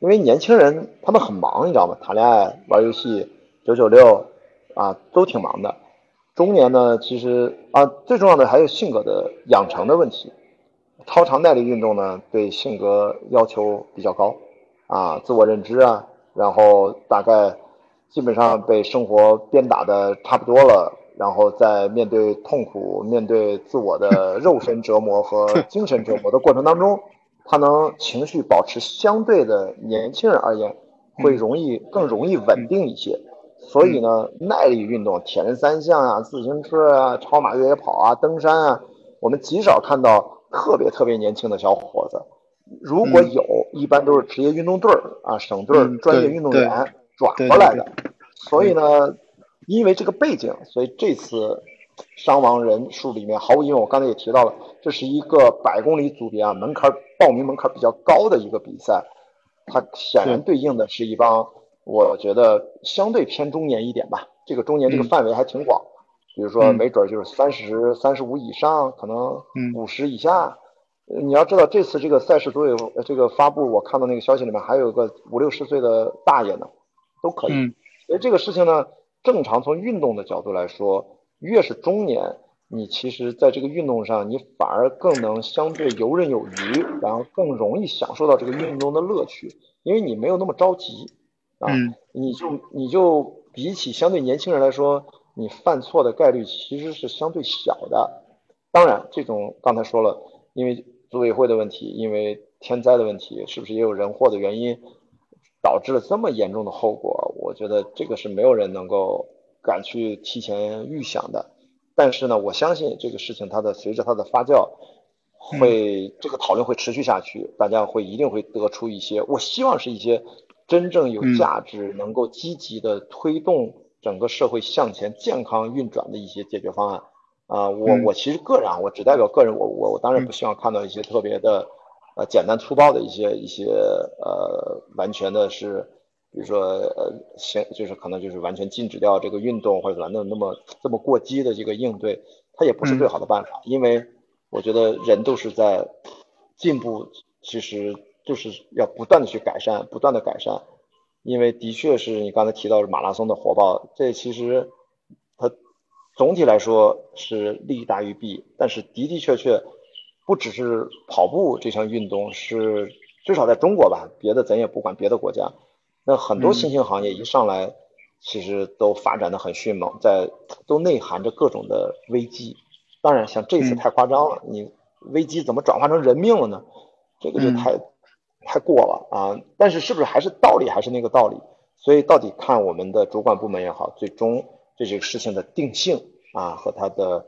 因为年轻人他们很忙，你知道吗？谈恋爱、玩游戏、九九六啊，都挺忙的。中年呢，其实啊，最重要的还有性格的养成的问题。超长耐力运动呢，对性格要求比较高啊，自我认知啊，然后大概基本上被生活鞭打的差不多了。然后在面对痛苦、面对自我的肉身折磨和 [LAUGHS] 精神折磨的过程当中，他能情绪保持相对的年轻人而言，会容易更容易稳定一些。所以呢，耐力运动、铁人三项啊、自行车啊、超马越野跑啊、登山啊，我们极少看到特别特别年轻的小伙子。如果有一般都是职业运动队儿啊、省队儿专业运动员转过来的。所以呢。因为这个背景，所以这次伤亡人数里面毫无疑问，我刚才也提到了，这是一个百公里组别啊，门槛报名门槛比较高的一个比赛，它显然对应的是一帮我觉得相对偏中年一点吧，这个中年这个范围还挺广，比如说没准就是三十三十五以上，可能五十以下。你要知道这次这个赛事组有这个发布，我看到那个消息里面还有个五六十岁的大爷呢，都可以。所以这个事情呢。正常从运动的角度来说，越是中年，你其实在这个运动上，你反而更能相对游刃有余，然后更容易享受到这个运动的乐趣，因为你没有那么着急啊，你就你就比起相对年轻人来说，你犯错的概率其实是相对小的。当然，这种刚才说了，因为组委会的问题，因为天灾的问题，是不是也有人祸的原因？导致了这么严重的后果，我觉得这个是没有人能够敢去提前预想的。但是呢，我相信这个事情它的随着它的发酵，会这个讨论会持续下去，大家会一定会得出一些，我希望是一些真正有价值、能够积极的推动整个社会向前健康运转的一些解决方案。啊，我我其实个人啊，我只代表个人，我我我当然不希望看到一些特别的呃简单粗暴的一些一些呃完全的是，比如说呃先就是可能就是完全禁止掉这个运动或者那那么这么过激的这个应对，它也不是最好的办法，因为。我觉得人都是在进步，其实就是要不断的去改善，不断的改善。因为的确是你刚才提到马拉松的火爆，这其实它总体来说是利大于弊，但是的的确确不只是跑步这项运动，是至少在中国吧，别的咱也不管别的国家，那很多新兴行业一上来，其实都发展的很迅猛，在都内含着各种的危机。当然，像这次太夸张了，你危机怎么转化成人命了呢？这个就太太过了啊！但是是不是还是道理还是那个道理？所以到底看我们的主管部门也好，最终对这个事情的定性啊和它的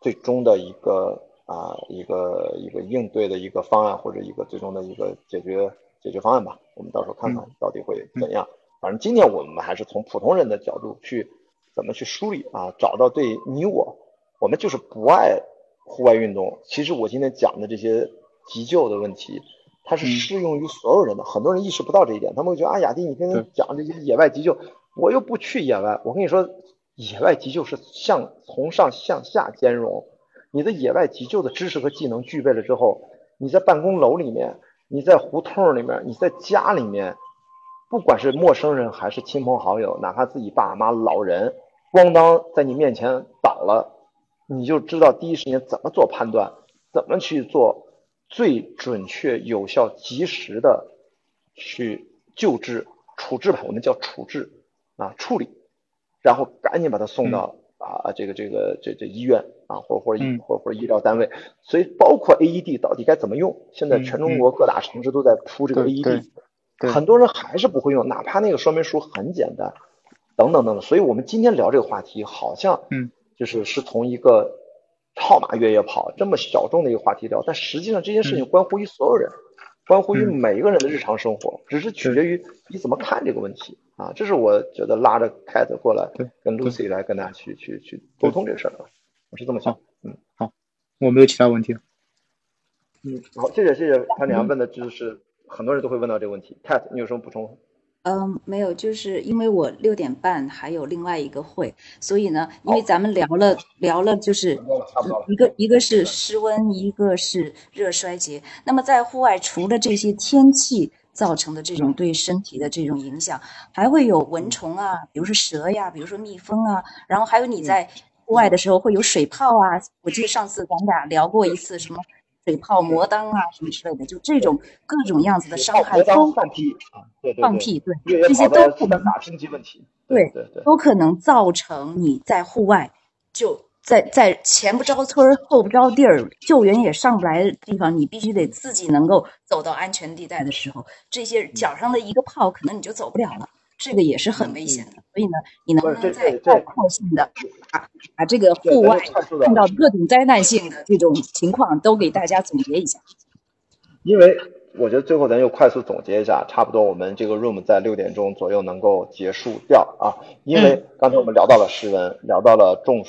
最终的一个啊一个一个应对的一个方案或者一个最终的一个解决解决方案吧。我们到时候看看到底会怎样。反正今天我们还是从普通人的角度去怎么去梳理啊，找到对你我。我们就是不爱户外运动。其实我今天讲的这些急救的问题，它是适用于所有人的。很多人意识不到这一点，他们会觉得啊，雅迪，你天天讲这些野外急救，我又不去野外。我跟你说，野外急救是向从上向下兼容。你的野外急救的知识和技能具备了之后，你在办公楼里面，你在胡同里面，你在家里面，不管是陌生人还是亲朋好友，哪怕自己爸妈、老人，咣当在你面前倒了。你就知道第一时间怎么做判断，怎么去做最准确、有效、及时的去救治、处置吧，我们叫处置啊，处理，然后赶紧把他送到啊这个这个这这医院啊，或或者医或或者医疗单位。所以包括 AED 到底该怎么用，现在全中国各大城市都在铺这个 AED，很多人还是不会用，哪怕那个说明书很简单，等等等等。所以我们今天聊这个话题，好像嗯。就是是从一个套马越野跑这么小众的一个话题聊，但实际上这件事情关乎于所有人，关乎于每一个人的日常生活，只是取决于你怎么看这个问题啊。这是我觉得拉着 Cat 过来跟 Lucy 来跟大家去去去沟通这个事儿的，我是这么想。嗯，好，我没有其他问题了。嗯，好，谢谢谢谢他俩问的就是很多人都会问到这个问题，Cat 你有什么补充？嗯，没有，就是因为我六点半还有另外一个会，所以呢，因为咱们聊了聊了，就是一个一个是湿温，一个是热衰竭。那么在户外，除了这些天气造成的这种对身体的这种影响，还会有蚊虫啊，比如说蛇呀，比如说蜜蜂啊，然后还有你在户外的时候会有水泡啊。我记得上次咱俩聊过一次什么。水泡、磨裆啊，什么之类的，就这种各种样子的伤害都放屁啊，对放屁，对这些都可能打经济问题，对对对，都可能造成你在户外就在在前不着村后不着地儿，救援也上不来的地方，你必须得自己能够走到安全地带的时候，这些脚上的一个泡，可能你就走不了了。这个也是很危险的，所以呢，你能不能在概括性的把把这个户外碰到各种灾难性的这种情况都给大家总结一下？因为我觉得最后咱就快速总结一下，差不多我们这个 room 在六点钟左右能够结束掉啊。因为刚才我们聊到了湿温，聊到了中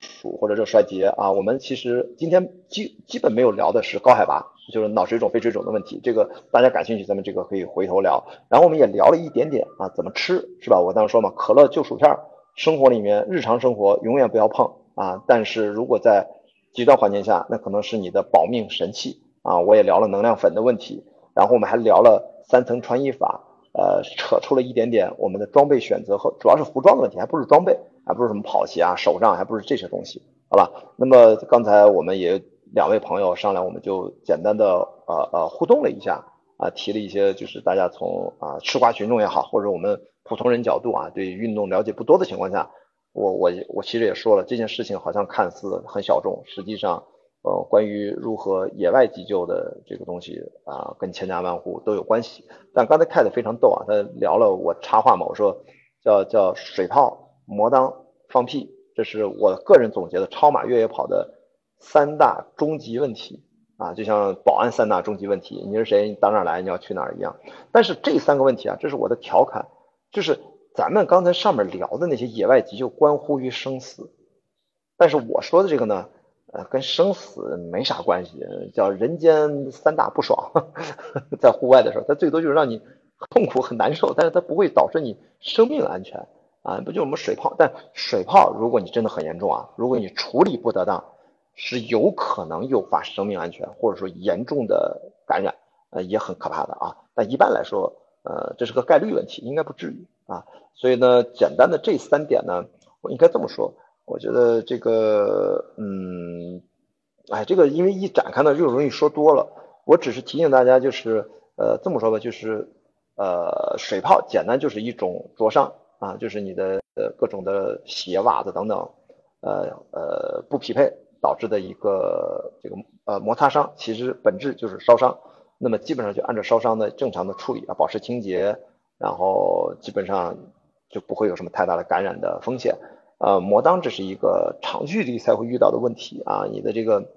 暑或者热衰竭啊，我们其实今天基基本没有聊的是高海拔。就是脑水肿、肺水肿的问题，这个大家感兴趣，咱们这个可以回头聊。然后我们也聊了一点点啊，怎么吃是吧？我当时说嘛，可乐就薯片，生活里面日常生活永远不要碰啊。但是如果在极端环境下，那可能是你的保命神器啊。我也聊了能量粉的问题，然后我们还聊了三层穿衣法，呃，扯出了一点点我们的装备选择和主要是服装的问题，还不是装备，还不是什么跑鞋啊、手杖，还不是这些东西，好吧？那么刚才我们也。两位朋友上来，我们就简单的呃呃互动了一下啊，提了一些就是大家从啊吃瓜群众也好，或者我们普通人角度啊，对运动了解不多的情况下，我我我其实也说了这件事情好像看似很小众，实际上呃关于如何野外急救的这个东西啊，跟千家万户都有关系。但刚才 Cat 非常逗啊，他聊了我插话嘛，我说叫叫水泡、磨裆、放屁，这是我个人总结的超马越野跑的。三大终极问题啊，就像保安三大终极问题，你是谁，你到哪来，你要去哪儿一样。但是这三个问题啊，这是我的调侃，就是咱们刚才上面聊的那些野外急救关乎于生死，但是我说的这个呢，呃，跟生死没啥关系，叫人间三大不爽，[LAUGHS] 在户外的时候，它最多就是让你痛苦很难受，但是它不会导致你生命安全啊，不就我们水泡？但水泡如果你真的很严重啊，如果你处理不得当。是有可能诱发生命安全，或者说严重的感染，呃，也很可怕的啊。但一般来说，呃，这是个概率问题，应该不至于啊。所以呢，简单的这三点呢，我应该这么说，我觉得这个，嗯，哎，这个因为一展开呢就容易说多了。我只是提醒大家，就是呃，这么说吧，就是呃，水泡简单就是一种灼伤啊，就是你的呃各种的鞋、袜子等等，呃呃不匹配。导致的一个这个呃摩擦伤，其实本质就是烧伤。那么基本上就按照烧伤的正常的处理啊，保持清洁，然后基本上就不会有什么太大的感染的风险。呃，磨裆这是一个长距离才会遇到的问题啊，你的这个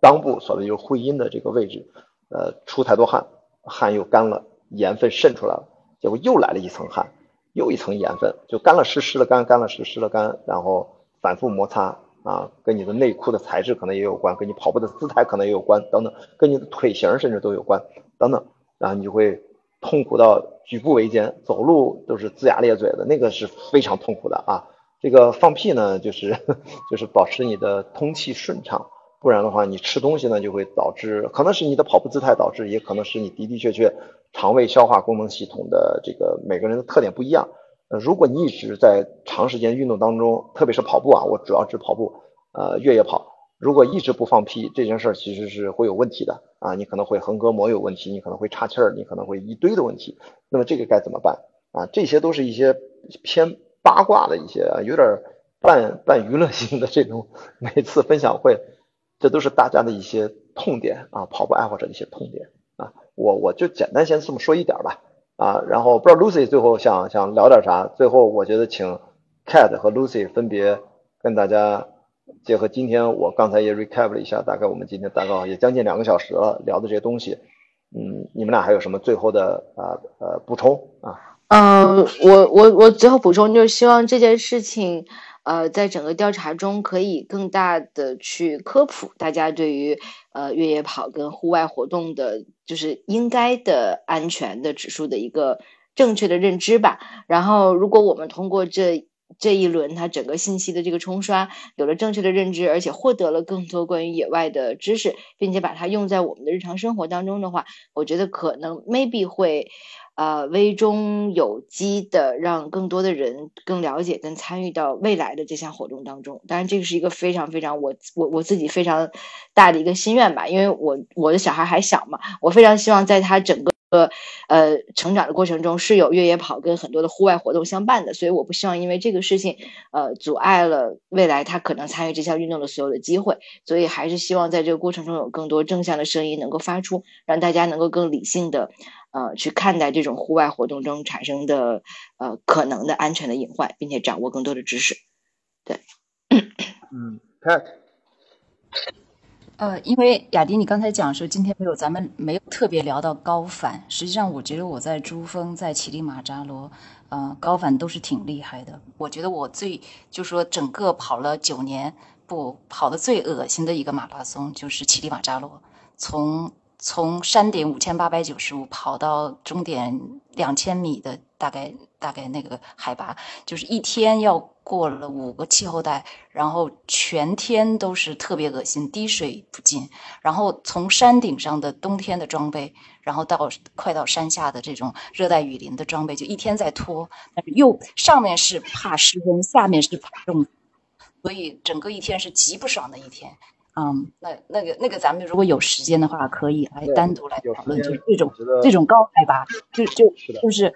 裆部，所谓就是会阴的这个位置，呃，出太多汗，汗又干了，盐分渗出来了，结果又来了一层汗，又一层盐分，就干了湿，湿了干，干了湿，湿了干，然后反复摩擦。啊，跟你的内裤的材质可能也有关，跟你跑步的姿态可能也有关，等等，跟你的腿型甚至都有关，等等，然后你就会痛苦到举步维艰，走路都是龇牙咧嘴的，那个是非常痛苦的啊。这个放屁呢，就是 [LAUGHS] 就是保持你的通气顺畅，不然的话，你吃东西呢就会导致，可能是你的跑步姿态导致，也可能是你的的确确肠胃消化功能系统的这个每个人的特点不一样。如果你一直在长时间运动当中，特别是跑步啊，我主要指跑步，呃，越野跑，如果一直不放屁，这件事儿其实是会有问题的啊，你可能会横膈膜有问题，你可能会岔气儿，你可能会一堆的问题。那么这个该怎么办啊？这些都是一些偏八卦的一些，有点半半娱乐性的这种每次分享会，这都是大家的一些痛点啊，跑步爱好者的一些痛点啊，我我就简单先这么说一点吧。啊，然后不知道 Lucy 最后想想聊点啥？最后我觉得请 Cat 和 Lucy 分别跟大家结合今天我刚才也 recap 了一下，大概我们今天大概也将近两个小时了聊的这些东西，嗯，你们俩还有什么最后的啊呃补充啊？嗯，我我我最后补充就是希望这件事情。呃，在整个调查中，可以更大的去科普大家对于呃越野跑跟户外活动的，就是应该的安全的指数的一个正确的认知吧。然后，如果我们通过这这一轮它整个信息的这个冲刷，有了正确的认知，而且获得了更多关于野外的知识，并且把它用在我们的日常生活当中的话，我觉得可能 maybe 会。呃，危中有机的，让更多的人更了解跟参与到未来的这项活动当中。当然，这个是一个非常非常我我我自己非常大的一个心愿吧，因为我我的小孩还小嘛，我非常希望在他整个呃呃成长的过程中是有越野跑跟很多的户外活动相伴的，所以我不希望因为这个事情呃阻碍了未来他可能参与这项运动的所有的机会。所以还是希望在这个过程中有更多正向的声音能够发出，让大家能够更理性的。呃，去看待这种户外活动中产生的呃可能的安全的隐患，并且掌握更多的知识。对，嗯，Pat，呃，因为雅迪，你刚才讲说今天没有咱们没有特别聊到高反，实际上我觉得我在珠峰、在乞力马扎罗，呃，高反都是挺厉害的。我觉得我最就说整个跑了九年，不跑的最恶心的一个马拉松就是乞力马扎罗，从。从山顶五千八百九十五跑到终点两千米的大概大概那个海拔，就是一天要过了五个气候带，然后全天都是特别恶心，滴水不进。然后从山顶上的冬天的装备，然后到快到山下的这种热带雨林的装备，就一天在脱，但是又上面是怕湿温，下面是怕冻，所以整个一天是极不爽的一天。嗯，那那个那个，咱们如果有时间的话，可以来单独来讨论，[LAUGHS] 就是这种这种高海拔，就就就是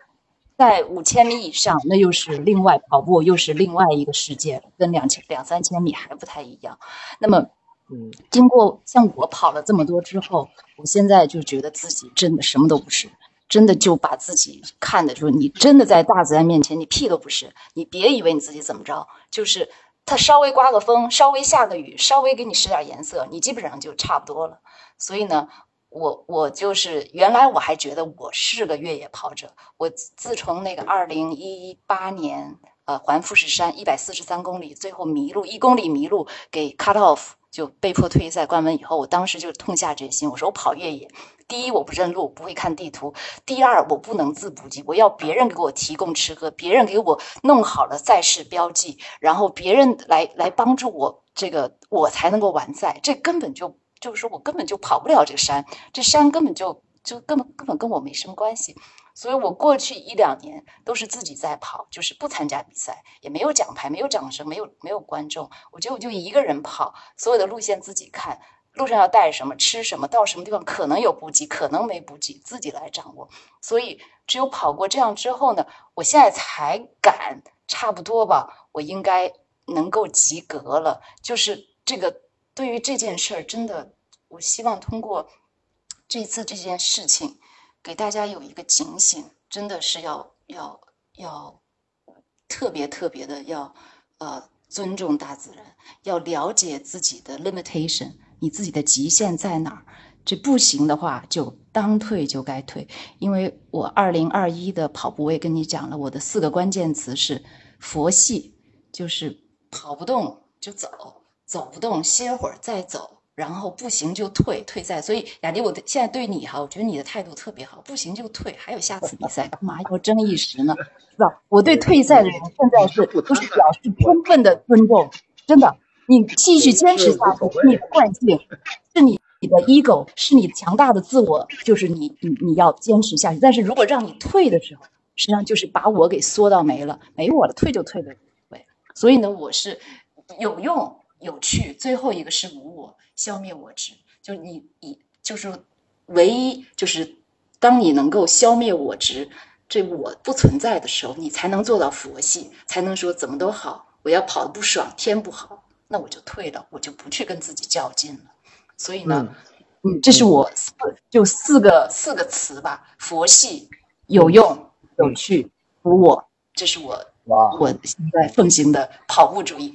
在五千米以上，那又是另外跑步，又是另外一个世界，跟两千两三千米还不太一样。那么，嗯，经过像我跑了这么多之后，我现在就觉得自己真的什么都不是，真的就把自己看的，就是你真的在大自然面前，你屁都不是。你别以为你自己怎么着，就是。它稍微刮个风，稍微下个雨，稍微给你使点颜色，你基本上就差不多了。所以呢，我我就是原来我还觉得我是个越野跑者，我自从那个二零一八年呃环富士山一百四十三公里，最后迷路一公里迷路给 cut off。就被迫退赛关门以后，我当时就痛下决心，我说我跑越野，第一我不认路，不会看地图；第二我不能自补给，我要别人给我提供吃喝，别人给我弄好了赛事标记，然后别人来来帮助我，这个我才能够完赛。这根本就就是说我根本就跑不了这个山，这山根本就就根本根本跟我没什么关系。所以我过去一两年都是自己在跑，就是不参加比赛，也没有奖牌，没有掌声，没有没有观众，我觉得我就一个人跑，所有的路线自己看，路上要带什么，吃什么，到什么地方可能有补给，可能没补给，自己来掌握。所以只有跑过这样之后呢，我现在才敢差不多吧，我应该能够及格了。就是这个对于这件事儿，真的，我希望通过这次这件事情。给大家有一个警醒，真的是要要要特别特别的要呃尊重大自然，要了解自己的 limitation，你自己的极限在哪儿？这不行的话，就当退就该退。因为我二零二一的跑步，我也跟你讲了，我的四个关键词是佛系，就是跑不动就走，走不动歇会儿再走。然后不行就退退赛，所以雅迪，我现在对你哈，我觉得你的态度特别好。不行就退，还有下次比赛，干嘛要争一时呢？是吧？我对退赛的人现在是都是表示充分的尊重，真的。你继续坚持下去是你的惯性，是你你的 ego，是你强大的自我，就是你你你要坚持下去。但是如果让你退的时候，实际上就是把我给缩到没了，没我了，退就退的对。所以呢，我是有用有趣，最后一个是无我。消灭我执，就你你就是唯一，就是当你能够消灭我执，这我不存在的时候，你才能做到佛系，才能说怎么都好。我要跑的不爽，天不好，那我就退了，我就不去跟自己较劲了。所以呢，嗯，这是我四就四个四个词吧：佛系、有用、有趣、无我。这是我我现在奉行的跑步主义。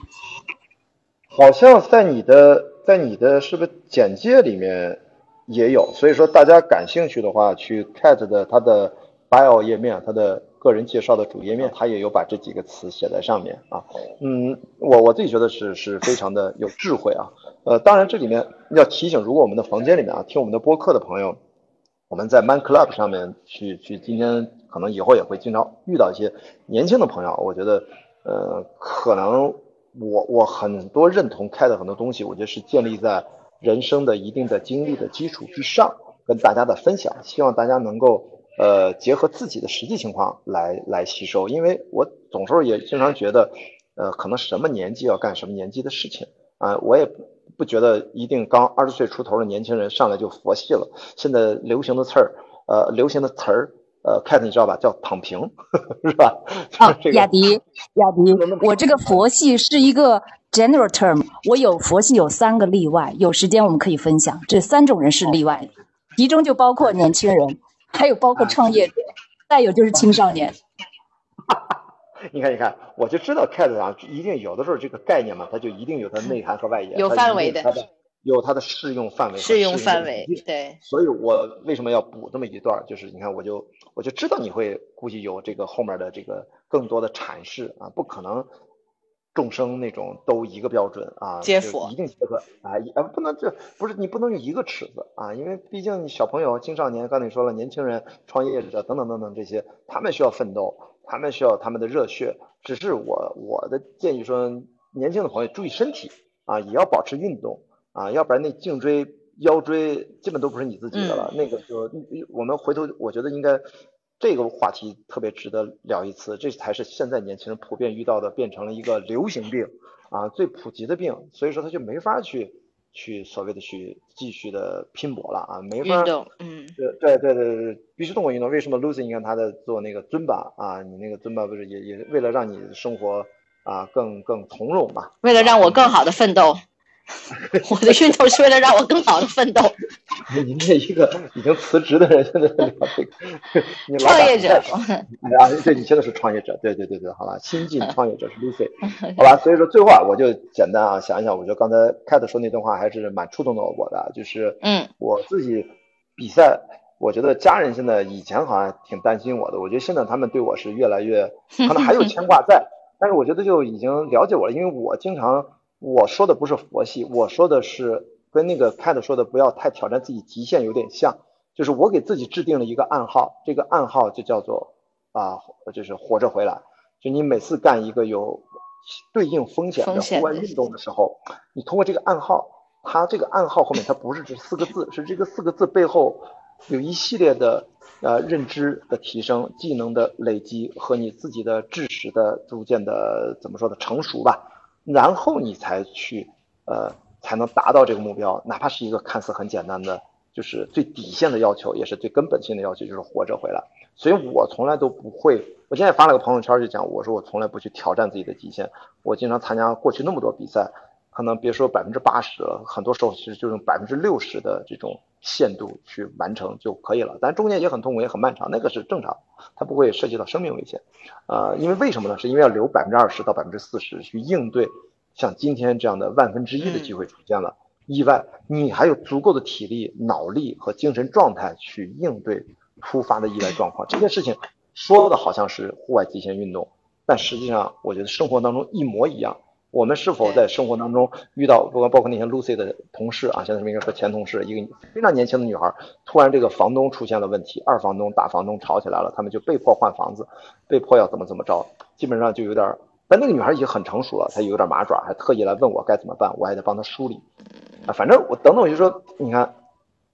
好像在你的。在你的是不是简介里面也有？所以说大家感兴趣的话，去 Cat 的它的 Bio 页面，它的个人介绍的主页面，他也有把这几个词写在上面啊。嗯，我我自己觉得是是非常的有智慧啊。呃，当然这里面要提醒，如果我们的房间里面啊听我们的播客的朋友，我们在 Man Club 上面去去，今天可能以后也会经常遇到一些年轻的朋友，我觉得呃可能。我我很多认同开的很多东西，我觉得是建立在人生的一定的经历的基础之上，跟大家的分享，希望大家能够呃结合自己的实际情况来来吸收。因为我总是也经常觉得，呃，可能什么年纪要干什么年纪的事情啊，我也不觉得一定刚二十岁出头的年轻人上来就佛系了。现在流行的词儿，呃，流行的词儿。呃，cat 你知道吧？叫躺平，[LAUGHS] 是吧？啊，雅迪，雅迪，我这个佛系是一个 general term，我有佛系有三个例外，有时间我们可以分享。这三种人是例外，其中就包括年轻人，还有包括创业者，再有就是青少年。[LAUGHS] 你看，你看，我就知道 cat 啊，一定有的时候这个概念嘛，它就一定有它内涵和外延，有范围的。有它的适用范围，适用范围对，所以我为什么要补这么一段？就是你看，我就我就知道你会估计有这个后面的这个更多的阐释啊，不可能众生那种都一个标准啊，接佛一定结合啊，啊不能这不是你不能用一个尺子啊，因为毕竟小朋友、青少年，刚才你说了，年轻人、创业者等等等等这些，他们需要奋斗，他们需要他们的热血。只是我我的建议说，年轻的朋友注意身体啊，也要保持运动。啊，要不然那颈椎、腰椎基本都不是你自己的了。那个就我们回头，我觉得应该这个话题特别值得聊一次。这才是现在年轻人普遍遇到的，变成了一个流行病啊，最普及的病。所以说他就没法去去所谓的去继续的拼搏了啊，没法。运动，嗯，对对对对对，必须动过运动。为什么 Lucy 你看他在做那个尊巴啊？你那个尊巴不是也也为了让你生活啊更更从容嘛？为了让我更好的奋斗。[LAUGHS] 我的运动是为了让我更好的奋斗。[LAUGHS] 您这一个已经辞职的人，现在聊这个，[LAUGHS] 你创业者。[LAUGHS] 啊，对，你现在是创业者，对对对对，好吧，新晋创业者是 Lucy，好吧，所以说最后啊，我就简单啊想一想，我觉得刚才 Cat 说那段话还是蛮触动到我的，就是嗯，我自己比赛，我觉得家人现在以前好像挺担心我的，我觉得现在他们对我是越来越，可能还有牵挂在，但是我觉得就已经了解我了，因为我经常。我说的不是佛系，我说的是跟那个 Cat 说的不要太挑战自己极限有点像，就是我给自己制定了一个暗号，这个暗号就叫做啊，就是活着回来。就你每次干一个有对应风险的户外运动的时候，你通过这个暗号，它这个暗号后面它不是这四个字，是这个四个字背后有一系列的呃认知的提升、技能的累积和你自己的知识的逐渐的怎么说的成熟吧。然后你才去，呃，才能达到这个目标，哪怕是一个看似很简单的，就是最底线的要求，也是最根本性的要求，就是活着回来。所以我从来都不会，我现在发了个朋友圈，就讲我说我从来不去挑战自己的极限。我经常参加过去那么多比赛，可能别说百分之八十了，很多时候其实就用百分之六十的这种限度去完成就可以了。但中间也很痛苦，也很漫长，那个是正常，它不会涉及到生命危险。呃，因为为什么呢？是因为要留百分之二十到百分之四十去应对像今天这样的万分之一的机会出现了意外，你还有足够的体力、脑力和精神状态去应对突发的意外状况。这件事情说的好像是户外极限运动，但实际上我觉得生活当中一模一样。我们是否在生活当中遇到，包括包括那些 Lucy 的同事啊，现在应该说前同事，一个非常年轻的女孩，突然这个房东出现了问题，二房东大房东吵起来了，他们就被迫换房子，被迫要怎么怎么着，基本上就有点，但那个女孩已经很成熟了，她有点麻爪，还特意来问我该怎么办，我还得帮她梳理，啊，反正我等等我就说，你看，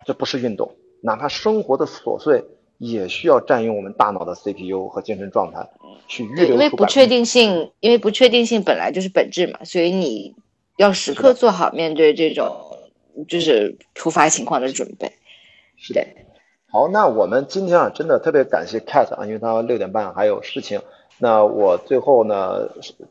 这不是运动，哪怕生活的琐碎。也需要占用我们大脑的 CPU 和精神状态去预留因为不确定性，因为不确定性本来就是本质嘛，所以你要时刻做好面对这种就是突发情况的准备。是的。好，那我们今天啊，真的特别感谢 Cat 啊，因为他六点半还有事情。那我最后呢，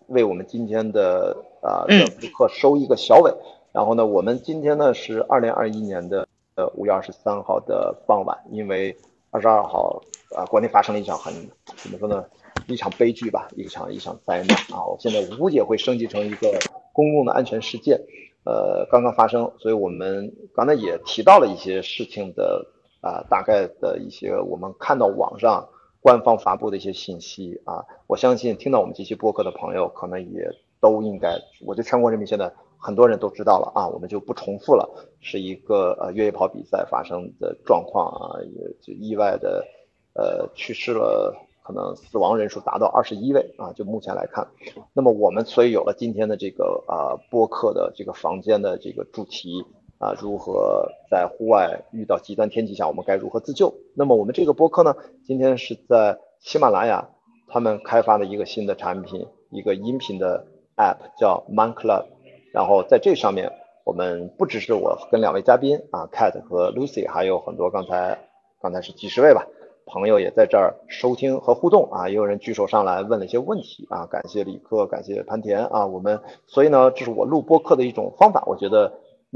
为我们今天的啊的顾客收一个小尾。然后呢，我们今天呢是二零二一年的呃五月二十三号的傍晚，因为。二十二号，啊，国内发生了一场很怎么说呢，一场悲剧吧，一场一场灾难啊！我现在无解会升级成一个公共的安全事件，呃，刚刚发生，所以我们刚才也提到了一些事情的啊，大概的一些我们看到网上官方发布的一些信息啊，我相信听到我们这期播客的朋友，可能也都应该，我觉得全国人民现在。很多人都知道了啊，我们就不重复了。是一个呃越野跑比赛发生的状况啊，也就意外的呃去世了，可能死亡人数达到二十一位啊。就目前来看，那么我们所以有了今天的这个啊播客的这个房间的这个主题啊，如何在户外遇到极端天气下我们该如何自救？那么我们这个播客呢，今天是在喜马拉雅他们开发的一个新的产品，一个音频的 app 叫 Man Club。然后在这上面，我们不只是我跟两位嘉宾啊，Cat 和 Lucy，还有很多刚才刚才是几十位吧朋友也在这儿收听和互动啊，也有人举手上来问了一些问题啊，感谢李克，感谢潘田啊，我们所以呢，这是我录播客的一种方法，我觉得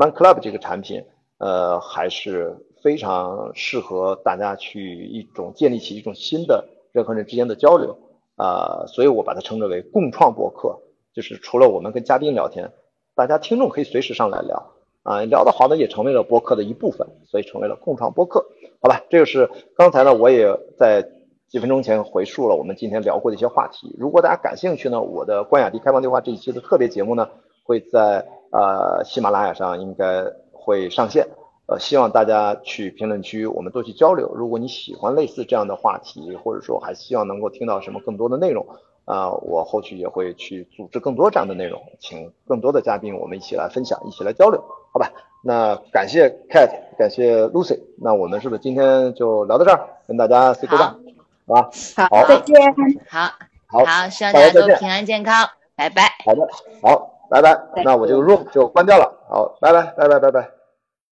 Club 这个产品呃还是非常适合大家去一种建立起一种新的人和人之间的交流啊，所以我把它称之为共创博客，就是除了我们跟嘉宾聊天。大家听众可以随时上来聊啊，聊得好的也成为了博客的一部分，所以成为了共创博客，好吧？这个是刚才呢，我也在几分钟前回述了我们今天聊过的一些话题。如果大家感兴趣呢，我的关雅迪开放对话这一期的特别节目呢，会在呃喜马拉雅上应该会上线，呃，希望大家去评论区我们多去交流。如果你喜欢类似这样的话题，或者说还希望能够听到什么更多的内容。啊，我后续也会去组织更多这样的内容，请更多的嘉宾，我们一起来分享，一起来交流，好吧？那感谢 Cat，感谢 Lucy，那我们是不是今天就聊到这儿，跟大家 say goodbye，好吧？好，再见。好，好，好，希望大家都平安健康，拜拜。好的，好，拜拜。那我这个 room 就关掉了，好，拜拜，拜拜，拜拜。